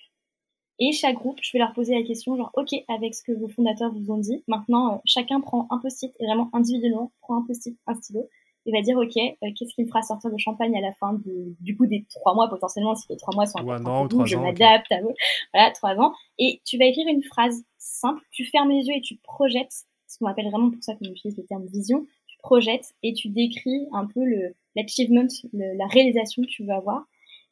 et chaque groupe, je vais leur poser la question, genre, ok, avec ce que vos fondateurs vous ont dit, maintenant, chacun prend un post-it, et vraiment individuellement, prend un post-it, un stylo, il va dire ok euh, qu'est-ce qui me fera sortir de champagne à la fin du coup des trois mois potentiellement si les trois mois sont un peu je m'adapte à vous. Voilà trois ans. Et tu vas écrire une phrase simple tu fermes les yeux et tu projettes ce qu'on appelle vraiment pour ça qu'on utilise le terme vision tu projettes et tu décris un peu le l'achievement la réalisation que tu veux avoir.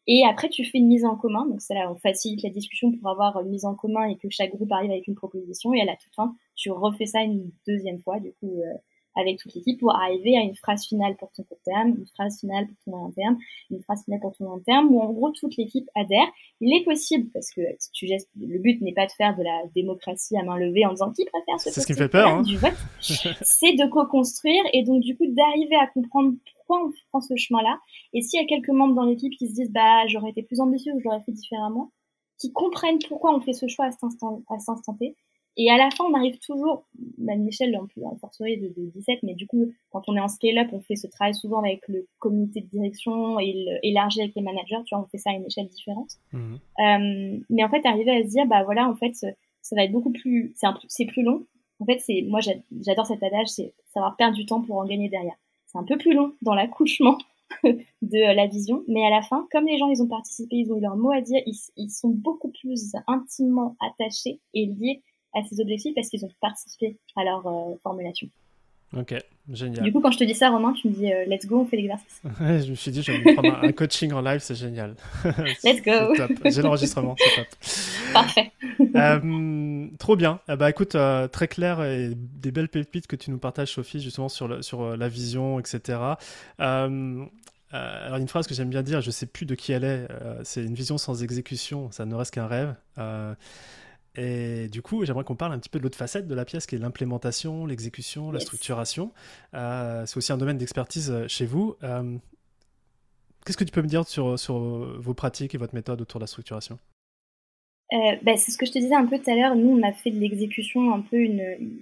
Et après tu fais une mise en commun. Donc c'est là on facilite la discussion pour avoir une mise en commun et que chaque groupe arrive avec une proposition. Et à la toute fin tu refais ça une deuxième fois du coup euh, avec toute l'équipe pour arriver à une phrase finale pour ton court terme, une phrase finale pour ton moyen terme, une phrase finale pour ton long terme, où en gros toute l'équipe adhère. Il est possible, parce que tu gestes, le but n'est pas de faire de la démocratie à main levée en disant qui préfère ce C'est ce qui me fait peur. Hein. Du vote. c'est de co-construire et donc du coup d'arriver à comprendre pourquoi on prend ce chemin-là. Et s'il y a quelques membres dans l'équipe qui se disent bah j'aurais été plus ambitieux ou j'aurais fait différemment, qui comprennent pourquoi on fait ce choix à cet instant, à cet instant T, et à la fin, on arrive toujours, même Michel, en plus, en forcerie de, de 17, mais du coup, quand on est en scale-up, on fait ce travail souvent avec le comité de direction et élargi avec les managers, tu vois, on fait ça à une échelle différente. Mmh. Euh, mais en fait, arriver à se dire, bah voilà, en fait, ça va être beaucoup plus, c'est plus long. En fait, c'est, moi, j'adore cet adage, c'est savoir perdre du temps pour en gagner derrière. C'est un peu plus long dans l'accouchement de la vision, mais à la fin, comme les gens, ils ont participé, ils ont eu leur mot à dire, ils, ils sont beaucoup plus intimement attachés et liés à ces objectifs parce qu'ils ont participé à leur euh, formulation. Ok, génial. Du coup, quand je te dis ça, Romain, tu me dis euh, let's go, on fait l'exercice. je me suis dit, je vais me prendre un, coaching en live, c'est génial. let's go. J'ai l'enregistrement, c'est top. Parfait. Euh, trop bien. Eh bah, écoute, euh, très clair et des belles pépites que tu nous partages, Sophie, justement sur, le, sur la vision, etc. alors, une phrase que j'aime bien dire, je sais plus de qui elle est, c'est une vision sans exécution, ça ne reste qu'un rêve. Et du coup, j'aimerais qu'on parle un petit peu de l'autre facette de la pièce, qui est l'implémentation, l'exécution, la structuration. Euh, c'est aussi un domaine d'expertise euh, chez vous. Euh, qu'est-ce que tu peux me dire sur, sur vos pratiques et votre méthode autour de la structuration? Bah, C'est ce que je te disais un peu tout à l'heure. Nous, on a fait de l'exécution un peu une,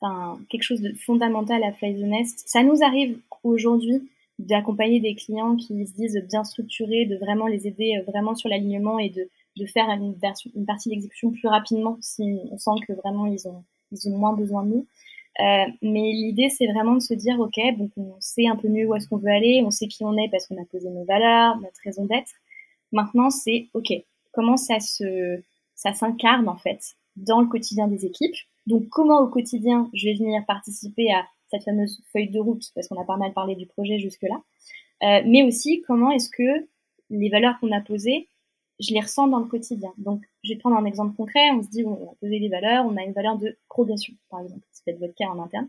enfin, quelque chose de fondamental à Fly the Nest. Ça nous arrive aujourd'hui d'accompagner des clients qui se disent bien structurés, de vraiment les aider vraiment sur l'alignement et de de faire une, une partie d'exécution plus rapidement si on sent que vraiment ils ont, ils ont moins besoin de nous. Euh, mais l'idée, c'est vraiment de se dire, OK, donc on sait un peu mieux où est-ce qu'on veut aller, on sait qui on est parce qu'on a posé nos valeurs, notre raison d'être. Maintenant, c'est, OK, comment ça se, ça s'incarne, en fait, dans le quotidien des équipes? Donc, comment au quotidien, je vais venir participer à cette fameuse feuille de route, parce qu'on a pas mal parlé du projet jusque-là? Euh, mais aussi, comment est-ce que les valeurs qu'on a posées, je les ressens dans le quotidien. Donc, je vais prendre un exemple concret. On se dit, on a posé des valeurs, on a une valeur de progression, par exemple. C'est peut-être votre cas en interne.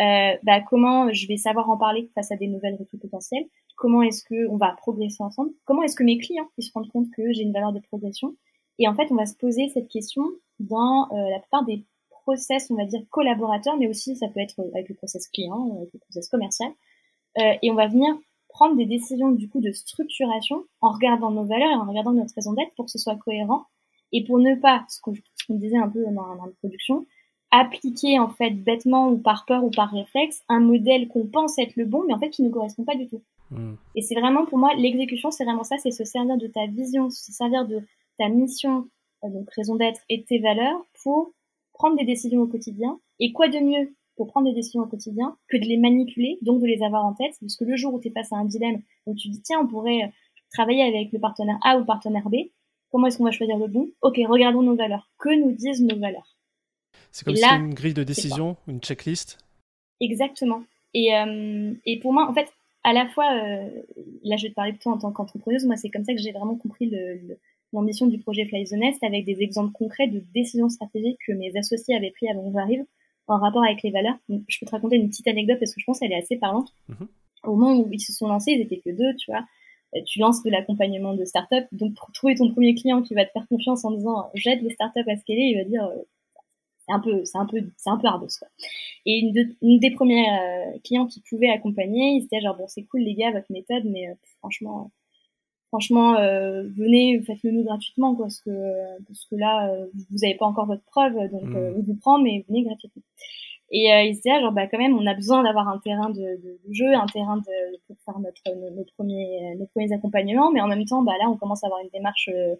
Euh, bah, comment je vais savoir en parler face à des nouvelles recrues potentielles? Comment est-ce que on va progresser ensemble? Comment est-ce que mes clients ils se rendent compte que j'ai une valeur de progression? Et en fait, on va se poser cette question dans euh, la plupart des process, on va dire collaborateurs, mais aussi ça peut être avec le process client, avec le process commercial. Euh, et on va venir prendre des décisions du coup de structuration en regardant nos valeurs et en regardant notre raison d'être pour que ce soit cohérent et pour ne pas, ce qu'on disait un peu dans, production, appliquer en fait bêtement ou par peur ou par réflexe un modèle qu'on pense être le bon mais en fait qui ne correspond pas du tout. Hmm. Et c'est vraiment pour moi l'exécution, c'est vraiment ça, c'est se servir de ta vision, se servir de ta mission, euh, donc raison d'être et de tes valeurs pour prendre des décisions au quotidien. Et quoi de mieux pour prendre des décisions au quotidien que de les manipuler, donc de les avoir en tête. Parce que le jour où tu es face à un dilemme, où tu dis, tiens, on pourrait euh, travailler avec le partenaire A ou le partenaire B, comment est-ce qu'on va choisir le bon? Ok, regardons nos valeurs. Que nous disent nos valeurs? C'est comme si c'était une grille de décision, une checklist? Exactement. Et, euh, et pour moi, en fait, à la fois, euh, là je vais te parler plutôt en tant qu'entrepreneuse, moi c'est comme ça que j'ai vraiment compris l'ambition du projet Fly the Nest avec des exemples concrets de décisions stratégiques que mes associés avaient pris avant que j'arrive en rapport avec les valeurs. je peux te raconter une petite anecdote parce que je pense qu'elle est assez parlante. Mhm. Au moment où ils se sont lancés, ils étaient que deux, tu vois. Euh, tu lances de l'accompagnement de start-up. Donc, pour trouver ton premier client qui va te faire confiance en disant j'aide les start-up à scaler, il va dire euh, c'est un peu, c'est un peu, c'est un peu ardos, quoi. Et une, des premières euh, clients qui pouvait accompagner, ils étaient genre bon, c'est cool les gars, votre méthode, mais franchement, franchement, euh, venez, faites-le nous gratuitement, quoi, parce que, parce que là, euh, vous n'avez pas encore votre preuve, donc mmh. euh, on vous prend, mais venez gratuitement. Et euh, il se disait, genre, bah, quand même, on a besoin d'avoir un terrain de, de, de, jeu, un terrain de, pour faire notre, notre, premier, nos premiers accompagnements, mais en même temps, bah, là, on commence à avoir une démarche, euh,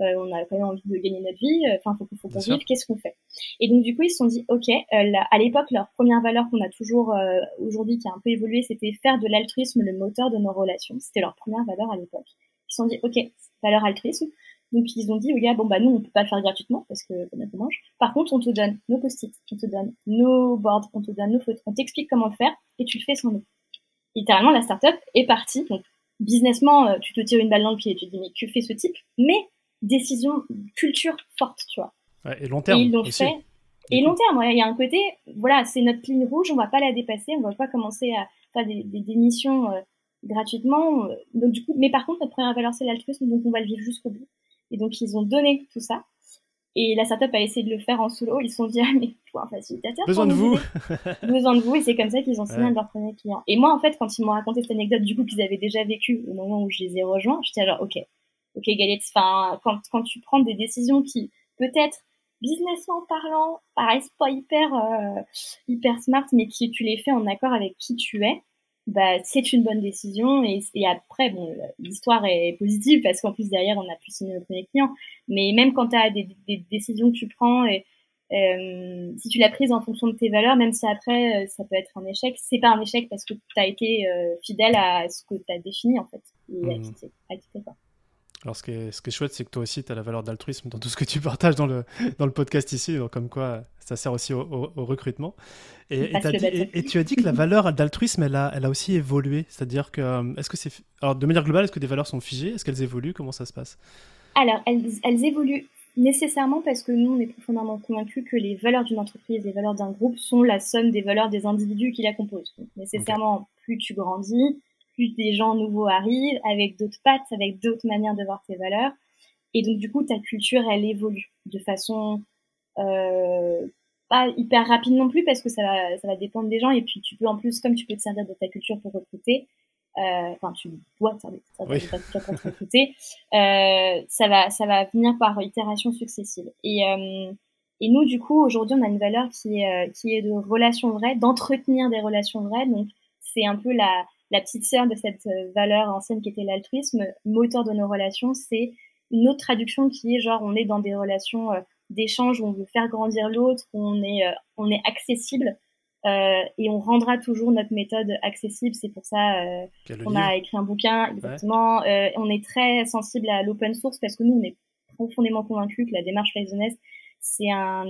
on a quand même envie de gagner notre vie, enfin, faut, faut qu'on vive, qu'est-ce qu'on fait? Et donc, du coup, ils se sont dit, ok, à l'époque, leur première valeur qu'on a toujours aujourd'hui, qui a un peu évolué, c'était faire de l'altruisme le moteur de nos relations. C'était leur première valeur à l'époque se sont dit, OK, valeur altruisme. Donc, ils ont dit au gars, bon, bah, nous, on peut pas le faire gratuitement parce que ça mange. Par contre, on te donne nos post-it, on te donne nos boards, on te donne nos photos, on t'explique comment le faire et tu le fais sans nous. Littéralement, la startup est partie. Donc, businessment, euh, tu te tires une balle dans le pied et tu te dis, mais que fait ce type? Mais décision, culture forte, tu vois. et long terme. Et ils l'ont fait. Et long terme, il y a un côté, voilà, c'est notre ligne rouge, on va pas la dépasser, on va pas commencer à faire des, des, missions euh, gratuitement. Euh, donc du coup, mais par contre, notre première valeur c'est l'altruisme, donc on va le vivre jusqu'au bout. Et donc ils ont donné tout ça. Et la startup a essayé de le faire en solo. Ils se sont dit ah mais faut un facilitateur. Besoin de vous. Besoin de vous. Et c'est comme ça qu'ils ont signé leur premier client. Et moi en fait, quand ils m'ont raconté cette anecdote du coup qu'ils avaient déjà vécu au moment où je les ai rejoints, j'étais genre ok, ok Galette. Enfin quand quand tu prends des décisions qui peut-être businessment parlant paraissent pas hyper euh, hyper smart, mais qui tu les fais en accord avec qui tu es bah, c'est une bonne décision. Et, et après, bon, l'histoire est positive parce qu'en plus derrière, on a pu signer notre premier client. Mais même quand tu as des, des, décisions que tu prends, et, euh, si tu l'as prise en fonction de tes valeurs, même si après euh, ça peut être un échec, c'est pas un échec parce que tu as été euh, fidèle à ce que tu as défini en fait. Et à, quitter, à quoi. Alors, ce qui est, ce qui est chouette, c'est que toi aussi, tu as la valeur d'altruisme dans tout ce que tu partages dans le, dans le podcast ici. Donc, comme quoi, ça sert aussi au, recrutement. Et, et, tu as dit que la valeur d'altruisme, elle a, elle a aussi évolué. C'est-à-dire que, euh, est-ce que c'est. Alors, de manière globale, est-ce que des valeurs sont figées? Est-ce qu'elles évoluent? Comment ça se passe? Alors, elles, elles évoluent nécessairement parce que nous, on est profondément convaincus que les valeurs d'une entreprise, les valeurs d'un groupe sont la somme des valeurs des individus qui la composent. Donc, nécessairement, plus tu grandis, plus des gens nouveaux arrivent, avec d'autres pattes, avec d'autres manières de voir tes valeurs. Et donc, du coup, ta culture, elle évolue de façon euh, pas hyper rapide non plus, parce que ça va, ça va dépendre des gens. Et puis, tu peux en plus, comme tu peux te servir de ta culture pour recruter, euh, enfin, tu dois te servir de ta culture pour recruter, euh, ça, va, ça va venir par itération successive. Et, euh, et nous, du coup, aujourd'hui, on a une valeur qui est, qui est de relations vraies, d'entretenir des relations vraies. Donc, c'est un peu la, la petite sœur de cette euh, valeur ancienne qui était l'altruisme, moteur de nos relations, c'est une autre traduction qui est genre on est dans des relations euh, d'échange où on veut faire grandir l'autre, on est euh, on est accessible et on rendra toujours notre méthode accessible. C'est pour ça qu'on a écrit un bouquin exactement. on est très sensible à l'open source parce que nous on est profondément convaincus que la démarche Faisonest c'est un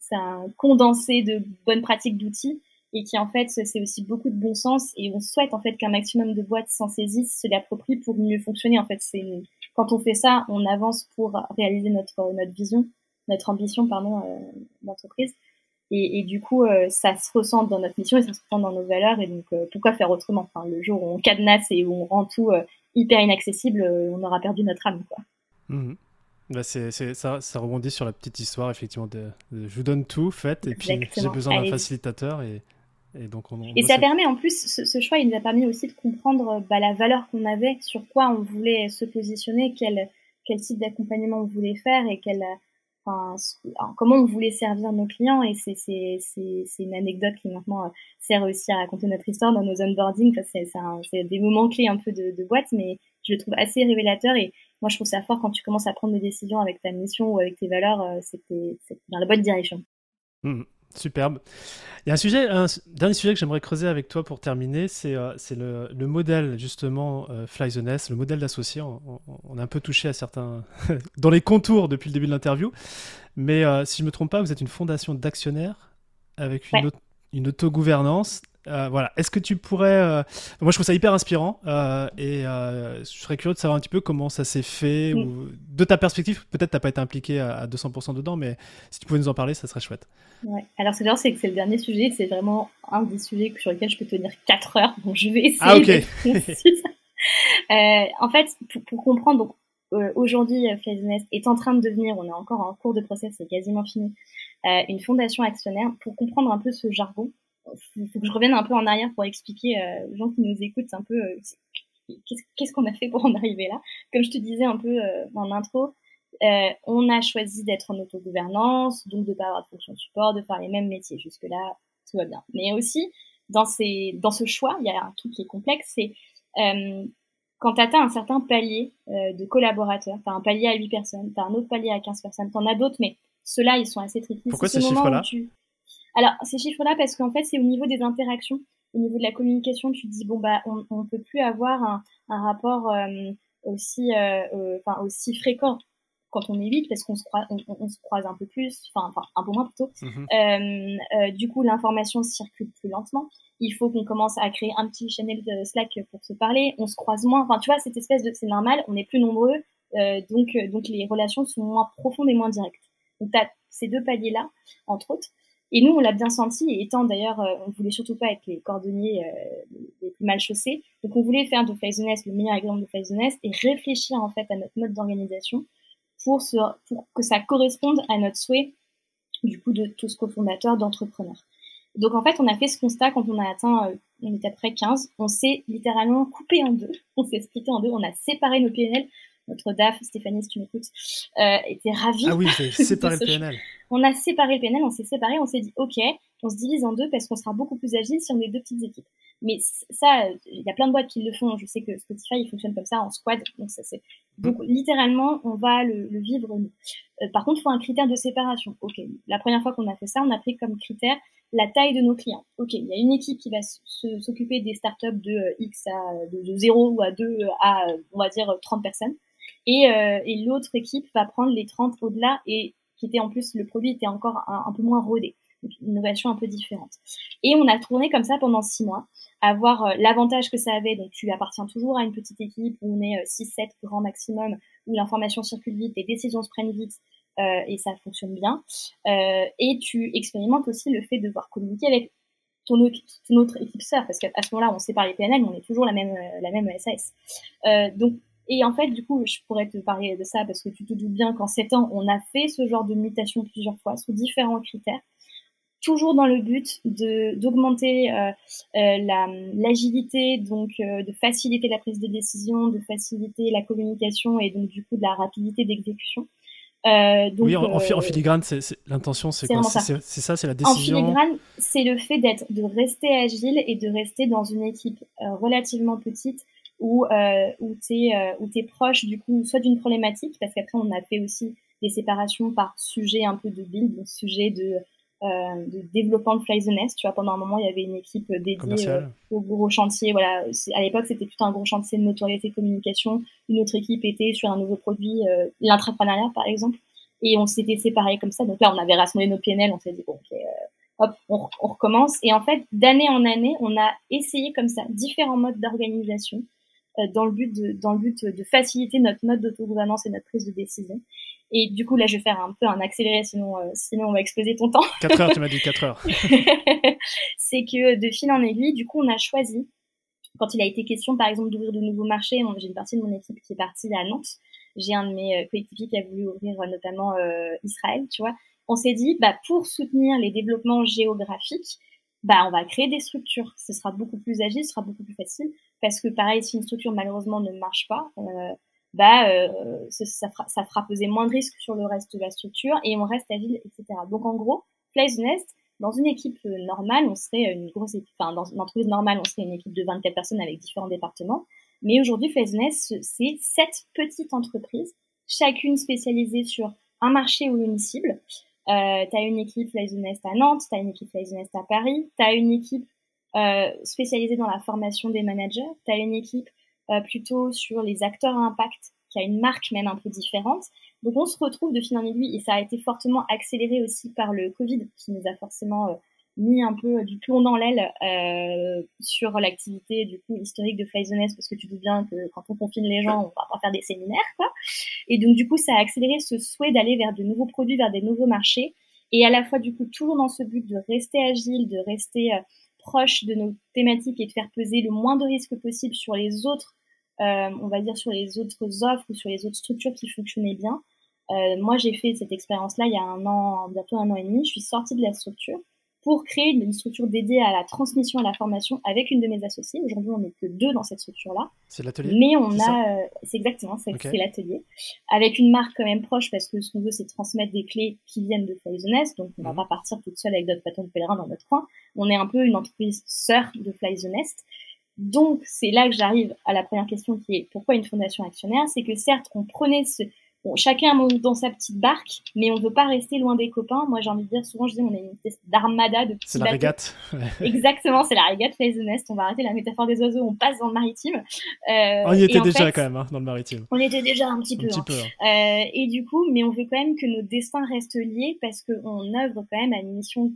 c'est un condensé de bonnes pratiques d'outils et qui en fait c'est aussi beaucoup de bon sens et on souhaite en fait qu'un maximum de boîtes s'en saisissent, se l'approprient pour mieux fonctionner. En fait, c'est quand on fait ça, on avance pour réaliser notre notre vision, notre ambition pardon euh, d'entreprise. Et, et, du coup, euh, ça se ressent dans notre mission et ça se ressent dans nos valeurs. Et donc, euh, pourquoi faire autrement? Enfin, Le jour où on cadenasse et où on rend tout hyper inaccessible, on aura perdu notre âme. Quoi. Mmh. Bah c'est, ça, ça, rebondit sur la petite histoire, effectivement, de, je vous donne tout, faites, et puis j'ai besoin d'un facilitateur, et, et, donc on, et ça permet en plus, ce, choix, il nous a permis aussi de comprendre bah, la valeur qu'on avait, sur quoi on voulait se positionner, quel, quel type d'accompagnement on voulait faire et quel, enfin, comment on voulait servir nos clients. Et c'est, une anecdote qui maintenant euh, sert aussi à raconter notre histoire dans nos onboarding. c'est, c'est, des moments clés un peu de, de boîte, mais je le trouve assez révélateur. Et moi, je trouve ça fort quand tu commences à prendre des décisions avec ta mission ou avec tes valeurs, euh, c'est dans la bonne direction. Mmh. Superbe. Il y a un sujet, un dernier sujet que j'aimerais creuser avec toi pour terminer, c'est euh, le, le, modèle justement euh, Fly the Nest, le modèle d'associé. On, on, a un peu touché à certains dans les contours depuis le début de l'interview, mais euh, si je me trompe pas, vous êtes une fondation d'actionnaires avec une, une autogouvernance euh, voilà. Est-ce que tu pourrais. Euh, moi, je trouve ça hyper inspirant euh, et je serais curieux de savoir un petit peu comment ça s'est fait. Ou... De ta perspective, peut-être tu n'as pas été impliqué à, 200% dedans, mais si tu pouvais nous en parler, ça serait chouette. Ouais. Alors, c'est c'est que c'est le dernier sujet, c'est vraiment un des sujets sur lesquels je peux tenir 4 heures, donc je vais essayer. Ah, ok. en fait, pour, comprendre, donc, aujourd'hui, Nest est en train de devenir, on est encore en cours de process, c'est quasiment fini, une fondation actionnaire. Pour comprendre un peu ce jargon, il faut que je revienne un peu en arrière pour expliquer euh, aux gens qui nous écoutent un peu euh, qu'est-ce qu'on a fait pour en arriver là. Comme je te disais un peu euh, en intro, on a choisi d'être en autogouvernance, donc de pas avoir de fonction support, de faire les mêmes métiers. Jusque-là, tout va bien. Mais aussi, dans, ces, dans ce choix, il y a un truc qui est complexe, c'est quand tu atteins un certain palier de collaborateurs, tu as un palier à 8 personnes, tu as un autre palier à 15 personnes, tu en as d'autres, mais ceux-là, ils sont assez tricky. Pourquoi ces chiffres-là alors, ces chiffres-là, parce qu'en fait, c'est au niveau des interactions, au niveau de la communication, tu te dis, bon, bah, on ne peut plus avoir un, un rapport euh, aussi, euh, euh, enfin, aussi fréquent quand on est vite, parce qu'on se, croise, on, se croise un peu plus, enfin, un peu moins plutôt. Mmh du coup, l'information circule plus lentement. Il faut qu'on commence à créer un petit channel de Slack pour se parler. On se croise moins. Enfin, tu vois, cette espèce de, c'est normal, on est plus nombreux, donc, donc les relations sont moins profondes et moins directes. Donc, tu as ces deux paliers-là, entre autres. Et nous, on l'a bien senti, étant d'ailleurs, euh, on voulait surtout pas être les cordonniers euh, les plus mal chaussés. Donc, on voulait faire de Faisonest le meilleur exemple de Faisonest et réfléchir en fait à notre mode d'organisation pour, pour que ça corresponde à notre souhait, du coup, de tous cofondateurs, d'entrepreneurs. Donc, en fait, on a fait ce constat quand on a atteint, euh, on était à près 15, on s'est littéralement coupé en deux, on s'est splitté en deux, on a séparé nos PNL notre DAF, Stéphanie, si tu m'écoutes, euh, était ravie. Ah oui, c'est séparé le PNL. On a séparé le PNL, on s'est séparé, on s'est dit, OK, on se divise en deux parce qu'on sera beaucoup plus agile si on est deux petites équipes. Mais ça, il y a plein de boîtes qui le font. Je sais que Spotify, il fonctionne comme ça en squad. Donc, ça, c'est... donc littéralement, on va le, vivre nous. Euh, par contre, il faut un critère de séparation. OK, la première fois qu'on a fait ça, on a pris comme critère la taille de nos clients. OK, il y a une équipe qui va s'occuper des startups de euh, X à de, 0 ou à 2 à, on va dire, 30 personnes. Et, et l'autre équipe va prendre les 30 au-delà et qui était en plus, le produit était encore un, peu moins rodé. Donc, une innovation un peu différente. Et on a tourné comme ça pendant six mois, à voir l'avantage que ça avait. Donc, tu appartiens toujours à une petite équipe où on est 6-7 grand maximum, où l'information circule vite, les décisions se prennent vite, euh, et ça fonctionne bien. Euh, et tu expérimentes aussi le fait de devoir communiquer avec ton autre, équipe sœur, parce qu'à ce moment-là, on sépare les PNL, mais on est toujours la même, euh, la même SAS. donc, et en fait, du coup, je pourrais te parler de ça parce que tu te doutes bien qu'en 7 ans, on a fait ce genre de mutation plusieurs fois sous différents critères, toujours dans le but d'augmenter euh, euh, l'agilité, donc de faciliter la prise de décision, de faciliter la communication et donc du coup de la rapidité d'exécution. Euh, donc, oui, en, en euh, filigrane, l'intention, c'est quoi C'est ça, c'est la décision. En filigrane, c'est le fait d'être, de rester agile et de rester dans une équipe euh, relativement petite où euh, où t'es euh, proche du coup soit d'une problématique parce qu'après on a fait aussi des séparations par sujet un peu de build, donc sujet de euh, de développement de Fly the Nest. Tu vois, pendant un moment, il y avait une équipe dédiée euh, au gros chantier. Voilà, à l'époque, c'était tout un gros chantier de notoriété communication. Une autre équipe était sur un nouveau produit, euh, l'intrapreneuriat par exemple. Et on s'était séparés comme ça. Donc là, on avait rassemblé nos PNL. On s'est dit, bon, ok, euh, hop, on, on, recommence. Et en fait, d'année en année, on a essayé comme ça différents modes d'organisation dans le but de, dans le but de faciliter notre mode d'autogouvernance et notre prise de décision. Et du coup, là, je vais faire un peu un accéléré, sinon, euh, sinon on va exploser ton temps. 4 heures, tu m'as dit 4 heures. c'est que de fil en aiguille, du coup, on a choisi, quand il a été question, par exemple, d'ouvrir de nouveaux marchés, j'ai une partie de mon équipe qui est partie à Nantes. J'ai un de mes euh, coéquipiers qui a voulu ouvrir euh, notamment Israël, tu vois. On s'est dit, bah, pour soutenir les développements géographiques, bah, on va créer des structures. Ce sera beaucoup plus agile, ce sera beaucoup plus facile. Parce que pareil, si une structure malheureusement ne marche pas, euh, bah, euh, ça, fera, ça fera peser moins de risques sur le reste de la structure et on reste agile, etc. Donc en gros, Place Nest, dans une équipe euh, normale, on serait une grosse équipe, enfin dans une entreprise normale, on serait une équipe de 24 personnes avec différents départements. Mais aujourd'hui, Nest, c'est sept petites entreprises, chacune spécialisée sur un marché ou une cible. Euh, tu as une équipe Nest à Nantes, tu as une équipe Nest à Paris, tu as une équipe euh, spécialisée dans la formation des managers, tu as une équipe euh, plutôt sur les acteurs à impact, qui a une marque même un peu différente. Donc on se retrouve de fil en aiguille et ça a été fortement accéléré aussi par le Covid qui nous a forcément euh, mis un peu du plomb dans l'aile euh, sur l'activité du coup historique de Flyzoness parce que tu dis bien que quand on confine les gens, on va pas faire des séminaires quoi. Et donc du coup ça a accéléré ce souhait d'aller vers de nouveaux produits, vers des nouveaux marchés et à la fois du coup toujours dans ce but de rester agile, de rester euh, proche de nos thématiques et de faire peser le moins de risques possible sur les autres euh, on va dire sur les autres offres ou sur les autres structures qui fonctionnaient bien. Euh, moi, j'ai fait cette expérience-là il y a un an, bientôt un an et demi. Je suis sortie de la structure pour créer une structure dédiée à la transmission et à la formation avec une de mes associées. Aujourd'hui, on n'est que deux dans cette structure-là. C'est l'atelier. Mais on a, euh, c'est exactement, c'est l'atelier, avec une marque quand même proche parce que ce qu'on veut, c'est transmettre des clés qui viennent de Flyzonest. Donc, on va mhm. pas partir toute seule avec d'autres bâtons de pèlerin dans notre coin. On est un peu une entreprise sœur de Flyzonest. Donc, c'est là que j'arrive à la première question qui est pourquoi une fondation actionnaire? C'est que certes, on prenait ce... Bon, chacun monte dans sa petite barque, mais on ne veut pas rester loin des copains. Moi, j'ai envie de dire, souvent, je dis, on est une espèce d'armada de petits C'est la régate. Exactement, c'est la régate Nest. On va arrêter la métaphore des oiseaux, on passe dans le maritime. Euh, on y était déjà quand même, hein, dans le maritime. On était déjà un petit peu. Un petit hein. peu hein. euh, et du coup, mais on veut quand même que nos destins restent liés parce qu'on œuvre quand même à une mission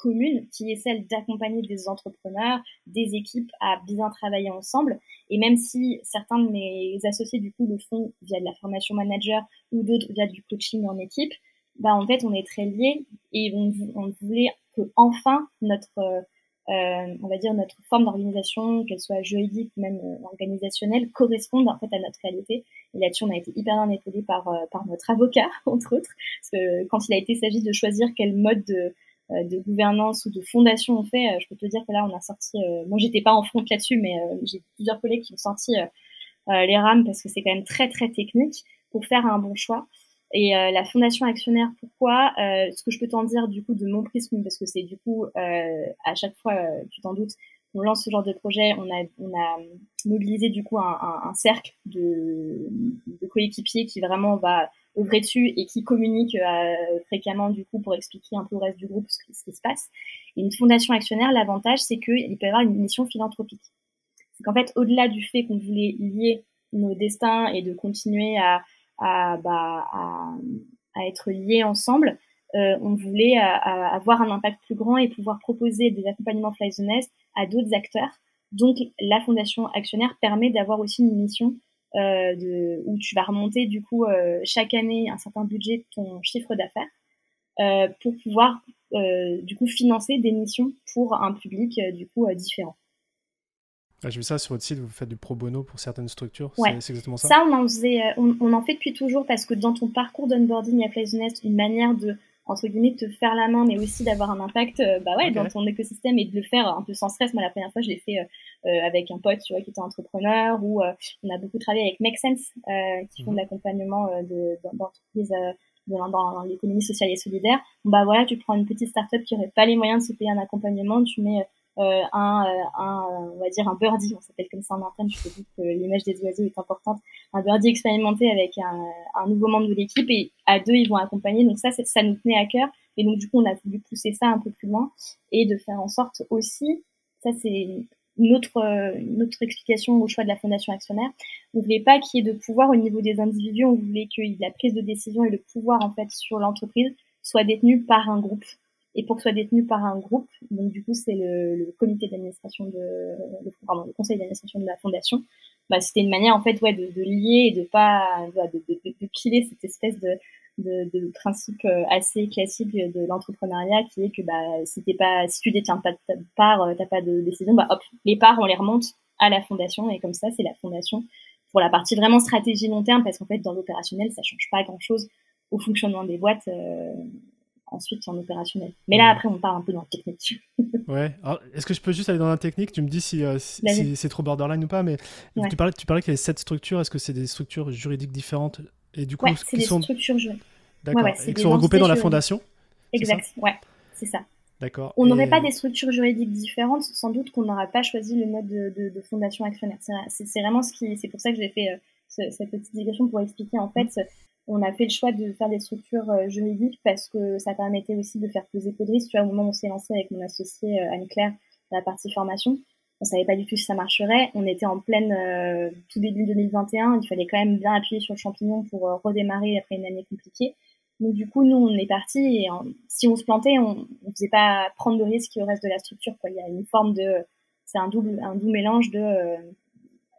commune qui est celle d'accompagner des entrepreneurs, des équipes à bien travailler ensemble. Et même si certains de mes associés du coup le font via de la formation manager ou d'autres via du coaching en équipe, bah en fait on est très liés et on, voulait que enfin notre euh, on va dire notre forme d'organisation, qu'elle soit juridique même euh, organisationnelle, corresponde en fait à notre réalité. Et là-dessus, on a été hyper bien épaulé par euh, par notre avocat entre autres, parce que quand il a été s'agit de choisir quel mode de euh, de gouvernance ou de fondation on fait, euh, je peux te dire que là on a sorti, euh, moi j'étais pas en front là-dessus, mais j'ai plusieurs collègues qui ont sorti les rames parce que c'est quand même très très technique pour faire un bon choix. Et la fondation actionnaire, pourquoi Ce que je peux t'en dire du coup de mon prisme, parce que c'est du coup à chaque fois, tu t'en doutes, on lance ce genre de projet, on a, on a mobilisé du coup un, un, un cercle de, de coéquipiers qui vraiment va œuvrer dessus et qui communique euh, fréquemment du coup pour expliquer un peu au reste du groupe ce, qui se passe. Une fondation actionnaire, l'avantage c'est qu'il peut y avoir une mission philanthropique. C'est qu'en fait, au-delà du fait qu'on voulait lier nos destins et de continuer à, bah, être liés ensemble, euh, on voulait avoir un impact plus grand et pouvoir proposer des accompagnements Fly the à d'autres acteurs. Donc la fondation actionnaire permet d'avoir aussi une mission euh, de, où tu vas remonter du coup euh, chaque année un certain budget de ton chiffre d'affaires euh, pour pouvoir du coup financer des missions pour un public du coup différent. Ah, J'ai vu ça sur votre site, vous faites du pro bono pour certaines structures, ouais. c'est exactement ça? Ça, on en, faisait, on, on, en fait depuis toujours parce que dans ton parcours d'onboarding à Fly Nest, une manière de entre guillemets, te faire la main, mais aussi d'avoir un impact bah ouais, okay. dans ton écosystème et de le faire un peu sans stress. Moi, la première fois, je l'ai fait avec un pote tu vois, qui était entrepreneur ou euh, on a beaucoup travaillé avec Make Sense qui font de l'accompagnement de, d'entreprises dans, dans l'économie sociale et solidaire. Bah voilà, tu prends une petite startup qui n'aurait pas les moyens de se payer un accompagnement, tu mets euh, un, un, on va dire un birdie, on s'appelle comme ça en interne, je te dis que l'image des oiseaux est importante, un birdie expérimenté avec un, un nouveau membre de l'équipe et à deux ils vont accompagner, donc ça ça nous tenait à cœur. Et donc du coup on a voulu pousser ça un peu plus loin et de faire en sorte aussi, ça c'est une autre, une autre explication au choix de la fondation actionnaire. On voulait pas qu'il y ait de pouvoir au niveau des individus, on voulait que la prise de décision et le pouvoir en fait sur l'entreprise soit détenu par un groupe et pour que soit détenu par un groupe. Donc du coup, c'est le, comité d'administration de, le conseil d'administration de la fondation. Bah, c'était une manière en fait ouais de, de lier et de pas de, de, de, piler cette espèce de, de, de principe assez classique de l'entrepreneuriat qui est que bah si t'es pas si tu détiens pas ta part, t'as pas de décision, bah hop, les parts on les remonte à la fondation et comme ça c'est la fondation pour la partie vraiment stratégie long terme parce qu'en fait dans l'opérationnel ça change pas grand chose au fonctionnement des boîtes. Euh, ensuite en opérationnel. Mais là, après, on part un peu dans le technique. ouais. Est-ce que je peux juste aller dans la technique? Tu me dis si, euh, si, si c'est trop borderline ou pas. Mais ouais. tu parlais, tu parlais qu'il y avait sept structures. Est-ce que c'est des structures juridiques différentes Et du coup, ouais, c'est des sont... structures juridiques. D'accord. Ouais, et qui sont regroupées dans la fondation Exact. Ouais, c'est ça. D'accord. On n'aurait et... pas des structures juridiques différentes. Sans doute qu'on n'aura pas choisi le mode de, de, de fondation actionnaire. C'est vraiment ce qui. C'est pour ça que j'ai fait euh, ce, cette petite digression pour expliquer en fait. On a fait le choix de faire des structures euh, juridiques parce que ça permettait aussi de faire peser peu de risques. Tu vois, au moment où on s'est lancé avec mon associé euh, Anne-Claire dans la partie formation, on savait pas du tout si ça marcherait. On était en pleine euh, tout début 2021. Il fallait quand même bien appuyer sur le champignon pour redémarrer après une année compliquée. Donc du coup, nous, on est parti et si on se plantait, on ne faisait pas prendre de risques au reste de la structure. Quoi. Il y a une forme de, c'est un double, un doux mélange de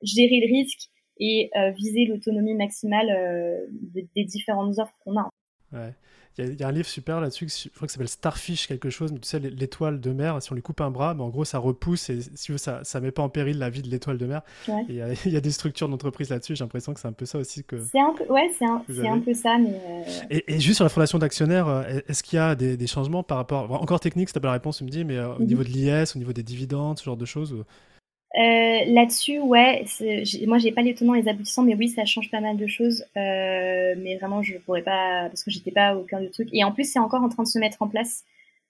gérer le risque et euh, viser l'autonomie maximale euh, de, des différentes offres qu'on a. Ouais. Il y, y, a un livre super là-dessus, je crois que ça s'appelle Starfish quelque chose, mais tu sais, l'étoile de mer, si on lui coupe un bras, mais en gros, ça repousse et si tu veux, ça ne met pas en péril la vie de l'étoile de mer. Ouais. Il, y a, il y, a des structures d'entreprise là-dessus, j'ai l'impression que c'est un peu ça aussi que... C'est un peu, ouais, c'est un, un, peu ça, mais... Euh... Et, et, juste sur la fondation d'actionnaires, est-ce qu'il y a des, des, changements par rapport... encore technique, c'est pas la réponse, tu me dis, mais euh, au -hmm. niveau de l'IS, au niveau des dividendes, ce genre de choses euh, Là-dessus, ouais, moi j'ai pas les tenants et les aboutissants, mais oui, ça change pas mal de choses. Euh, mais vraiment, je pourrais pas parce que j'étais pas au cœur du truc. Et en plus, c'est encore en train de se mettre en place.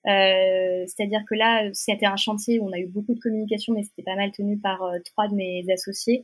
Euh, C'est-à-dire que là, c'était un chantier où on a eu beaucoup de communication, mais c'était pas mal tenu par trois de mes associés.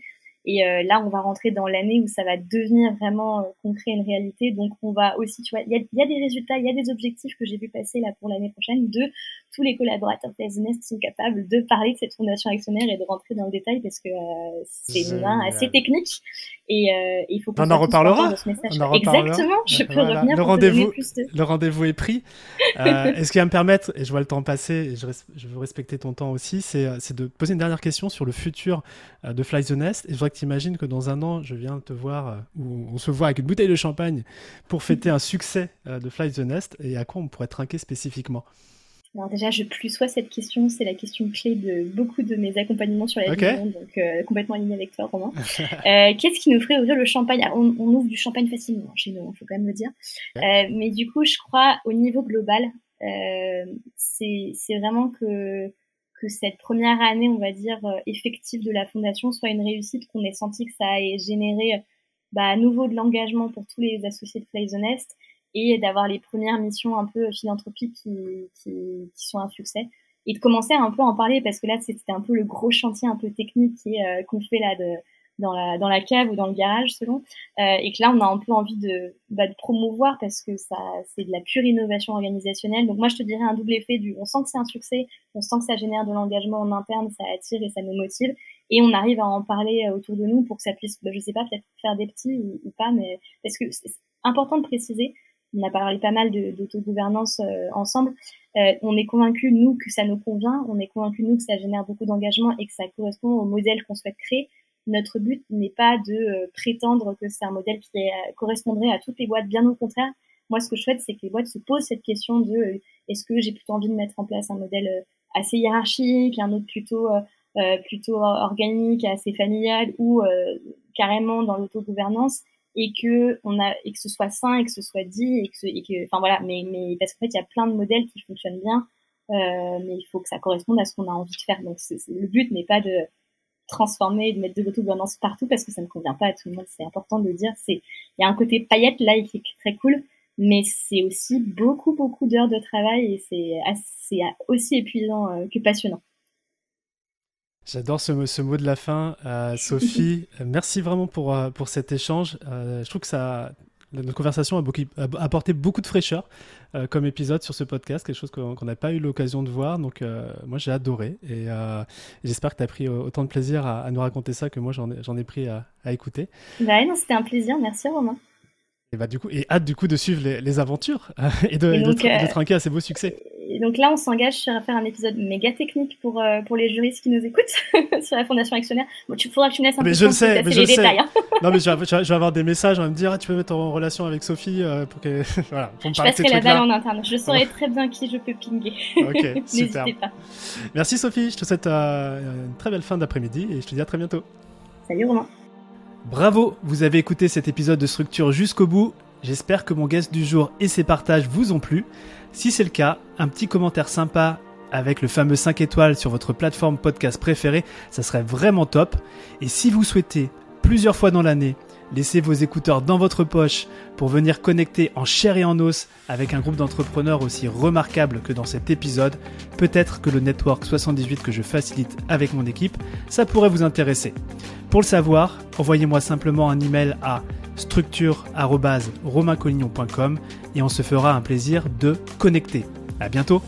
Et là, on va rentrer dans l'année où ça va devenir vraiment concret, une réalité. Donc, on va aussi, tu vois, il y a, y a, des résultats, il y a des objectifs que j'ai vu passer là pour l'année prochaine. De tous les collaborateurs Nest sont capables de parler de cette fondation actionnaire et de rentrer dans le détail parce que euh, c'est une main assez technique. Et euh, il faut qu'on on en reparlera. Ce on en reparlera. Exactement. Je peux voilà. revenir. Le rendez-vous, de... le rendez-vous est pris. euh, Est-ce qu'il va me permettre, et je vois le temps passer, et je, je veux respecter ton temps aussi, c'est de poser une dernière question sur le futur de Fly the Nest. Et je voudrais que tu imagines que dans un an, je viens te voir, où on se voit avec une bouteille de champagne pour fêter un succès de Fly the Nest. Et à quoi on pourrait trinquer spécifiquement? Alors déjà, je plus sois cette question, c'est la question clé de beaucoup de mes accompagnements sur la okay. vision, donc euh, complètement alignée avec toi, Romain. euh, Qu'est-ce qui nous ferait ouvrir le champagne? On, on, ouvre du champagne facilement chez nous, il faut quand même le dire. Euh, mais du coup, je crois au niveau global, c'est vraiment que que cette première année, on va dire effective de la fondation, soit une réussite, qu'on ait senti que ça ait généré bah, à nouveau de l'engagement pour tous les associés de the Nest et d'avoir les premières missions un peu philanthropiques qui, qui, sont un succès et de commencer à un peu en parler parce que là c'était un peu le gros chantier un peu technique euh, qu'on fait là dans la, dans la cave ou dans le garage selon, euh, et que là on a un peu envie de, bah, de promouvoir parce que ça c'est de la pure innovation organisationnelle. Donc moi je te dirais un double effet du on sent que c'est un succès, on sent que ça génère de l'engagement en interne, ça attire et ça nous motive, et on arrive à en parler euh, autour de nous pour que ça puisse, bah, je sais pas, peut-être faire des petits ou, pas, mais parce que c'est important de préciser. On a parlé pas mal d'autogouvernance euh, ensemble. Euh, on est convaincu nous que ça nous convient, on est convaincu nous que ça génère beaucoup d'engagement et que ça correspond au modèle qu'on souhaite créer notre but n'est pas de euh, prétendre que c'est un modèle qui euh, correspondrait à toutes les boîtes, bien au contraire. Moi, ce que je souhaite, c'est que les boîtes se posent cette question de euh, est-ce que j'ai plutôt envie de mettre en place un modèle assez hiérarchique, un autre plutôt plutôt organique, assez familial ou carrément dans l'autogouvernance? Et que on a et que ce soit sain et que ce soit dit et que, et que enfin voilà mais mais parce qu'en fait il y a plein de modèles qui fonctionnent bien mais il faut que ça corresponde à ce qu'on a envie de faire donc le but n'est pas de transformer et de mettre de l'autogouvernance partout parce que ça ne convient pas à tout le monde. C'est important de le dire. C'est, il y a un côté paillette là qui est très cool, mais c'est aussi beaucoup, beaucoup d'heures de travail et c'est assez, aussi épuisant euh, que passionnant. J'adore ce, ce, mot de la fin, euh, Sophie. merci vraiment pour, euh, pour cet échange. je trouve que ça, notre conversation a, beaucoup, apporté beaucoup de fraîcheur euh, comme épisode sur ce podcast, quelque chose qu'on n'a pas eu l'occasion de voir. Donc, euh, moi, j'ai adoré et euh, j'espère que tu as pris autant de plaisir à, nous raconter ça que moi, j'en ai, ai, pris à, écouter. Bah, c'était un plaisir. Merci, Romain. Et, bah, du coup, et hâte du coup de suivre les, aventures et, de, de, trinquer à ces beaux succès et donc là, on s'engage sur à faire un épisode méga technique pour, euh, pour les juristes qui nous écoutent sur la Fondation Actionnaire. Bon, tu faudra que tu me laisses un mais peu je sais, mais je les sais. détails. Hein. non, mais je vais, je vais, avoir des messages, on va me dire, ah, tu peux mettre en relation avec Sophie euh, pour que. voilà, pour me je passerai la balle en interne. Je saurai très bien qui je peux pinguer. Ok, super. pas. Merci Sophie, je te souhaite euh, une très belle fin d'après-midi et je te dis à très bientôt. Salut Romain. Bravo, vous avez écouté cet épisode de Structure jusqu'au bout. J'espère que mon guest du jour et ses partages vous ont plu. Si c'est le cas, un petit commentaire sympa avec le fameux 5 étoiles sur votre plateforme podcast préférée, ça serait vraiment top. Et si vous souhaitez plusieurs fois dans l'année laisser vos écouteurs dans votre poche pour venir connecter en chair et en os avec un groupe d'entrepreneurs aussi remarquable que dans cet épisode, peut-être que le Network 78 que je facilite avec mon équipe, ça pourrait vous intéresser. Pour le savoir, envoyez-moi simplement un email à structure.romaincollignon.com et on se fera un plaisir de connecter. À bientôt!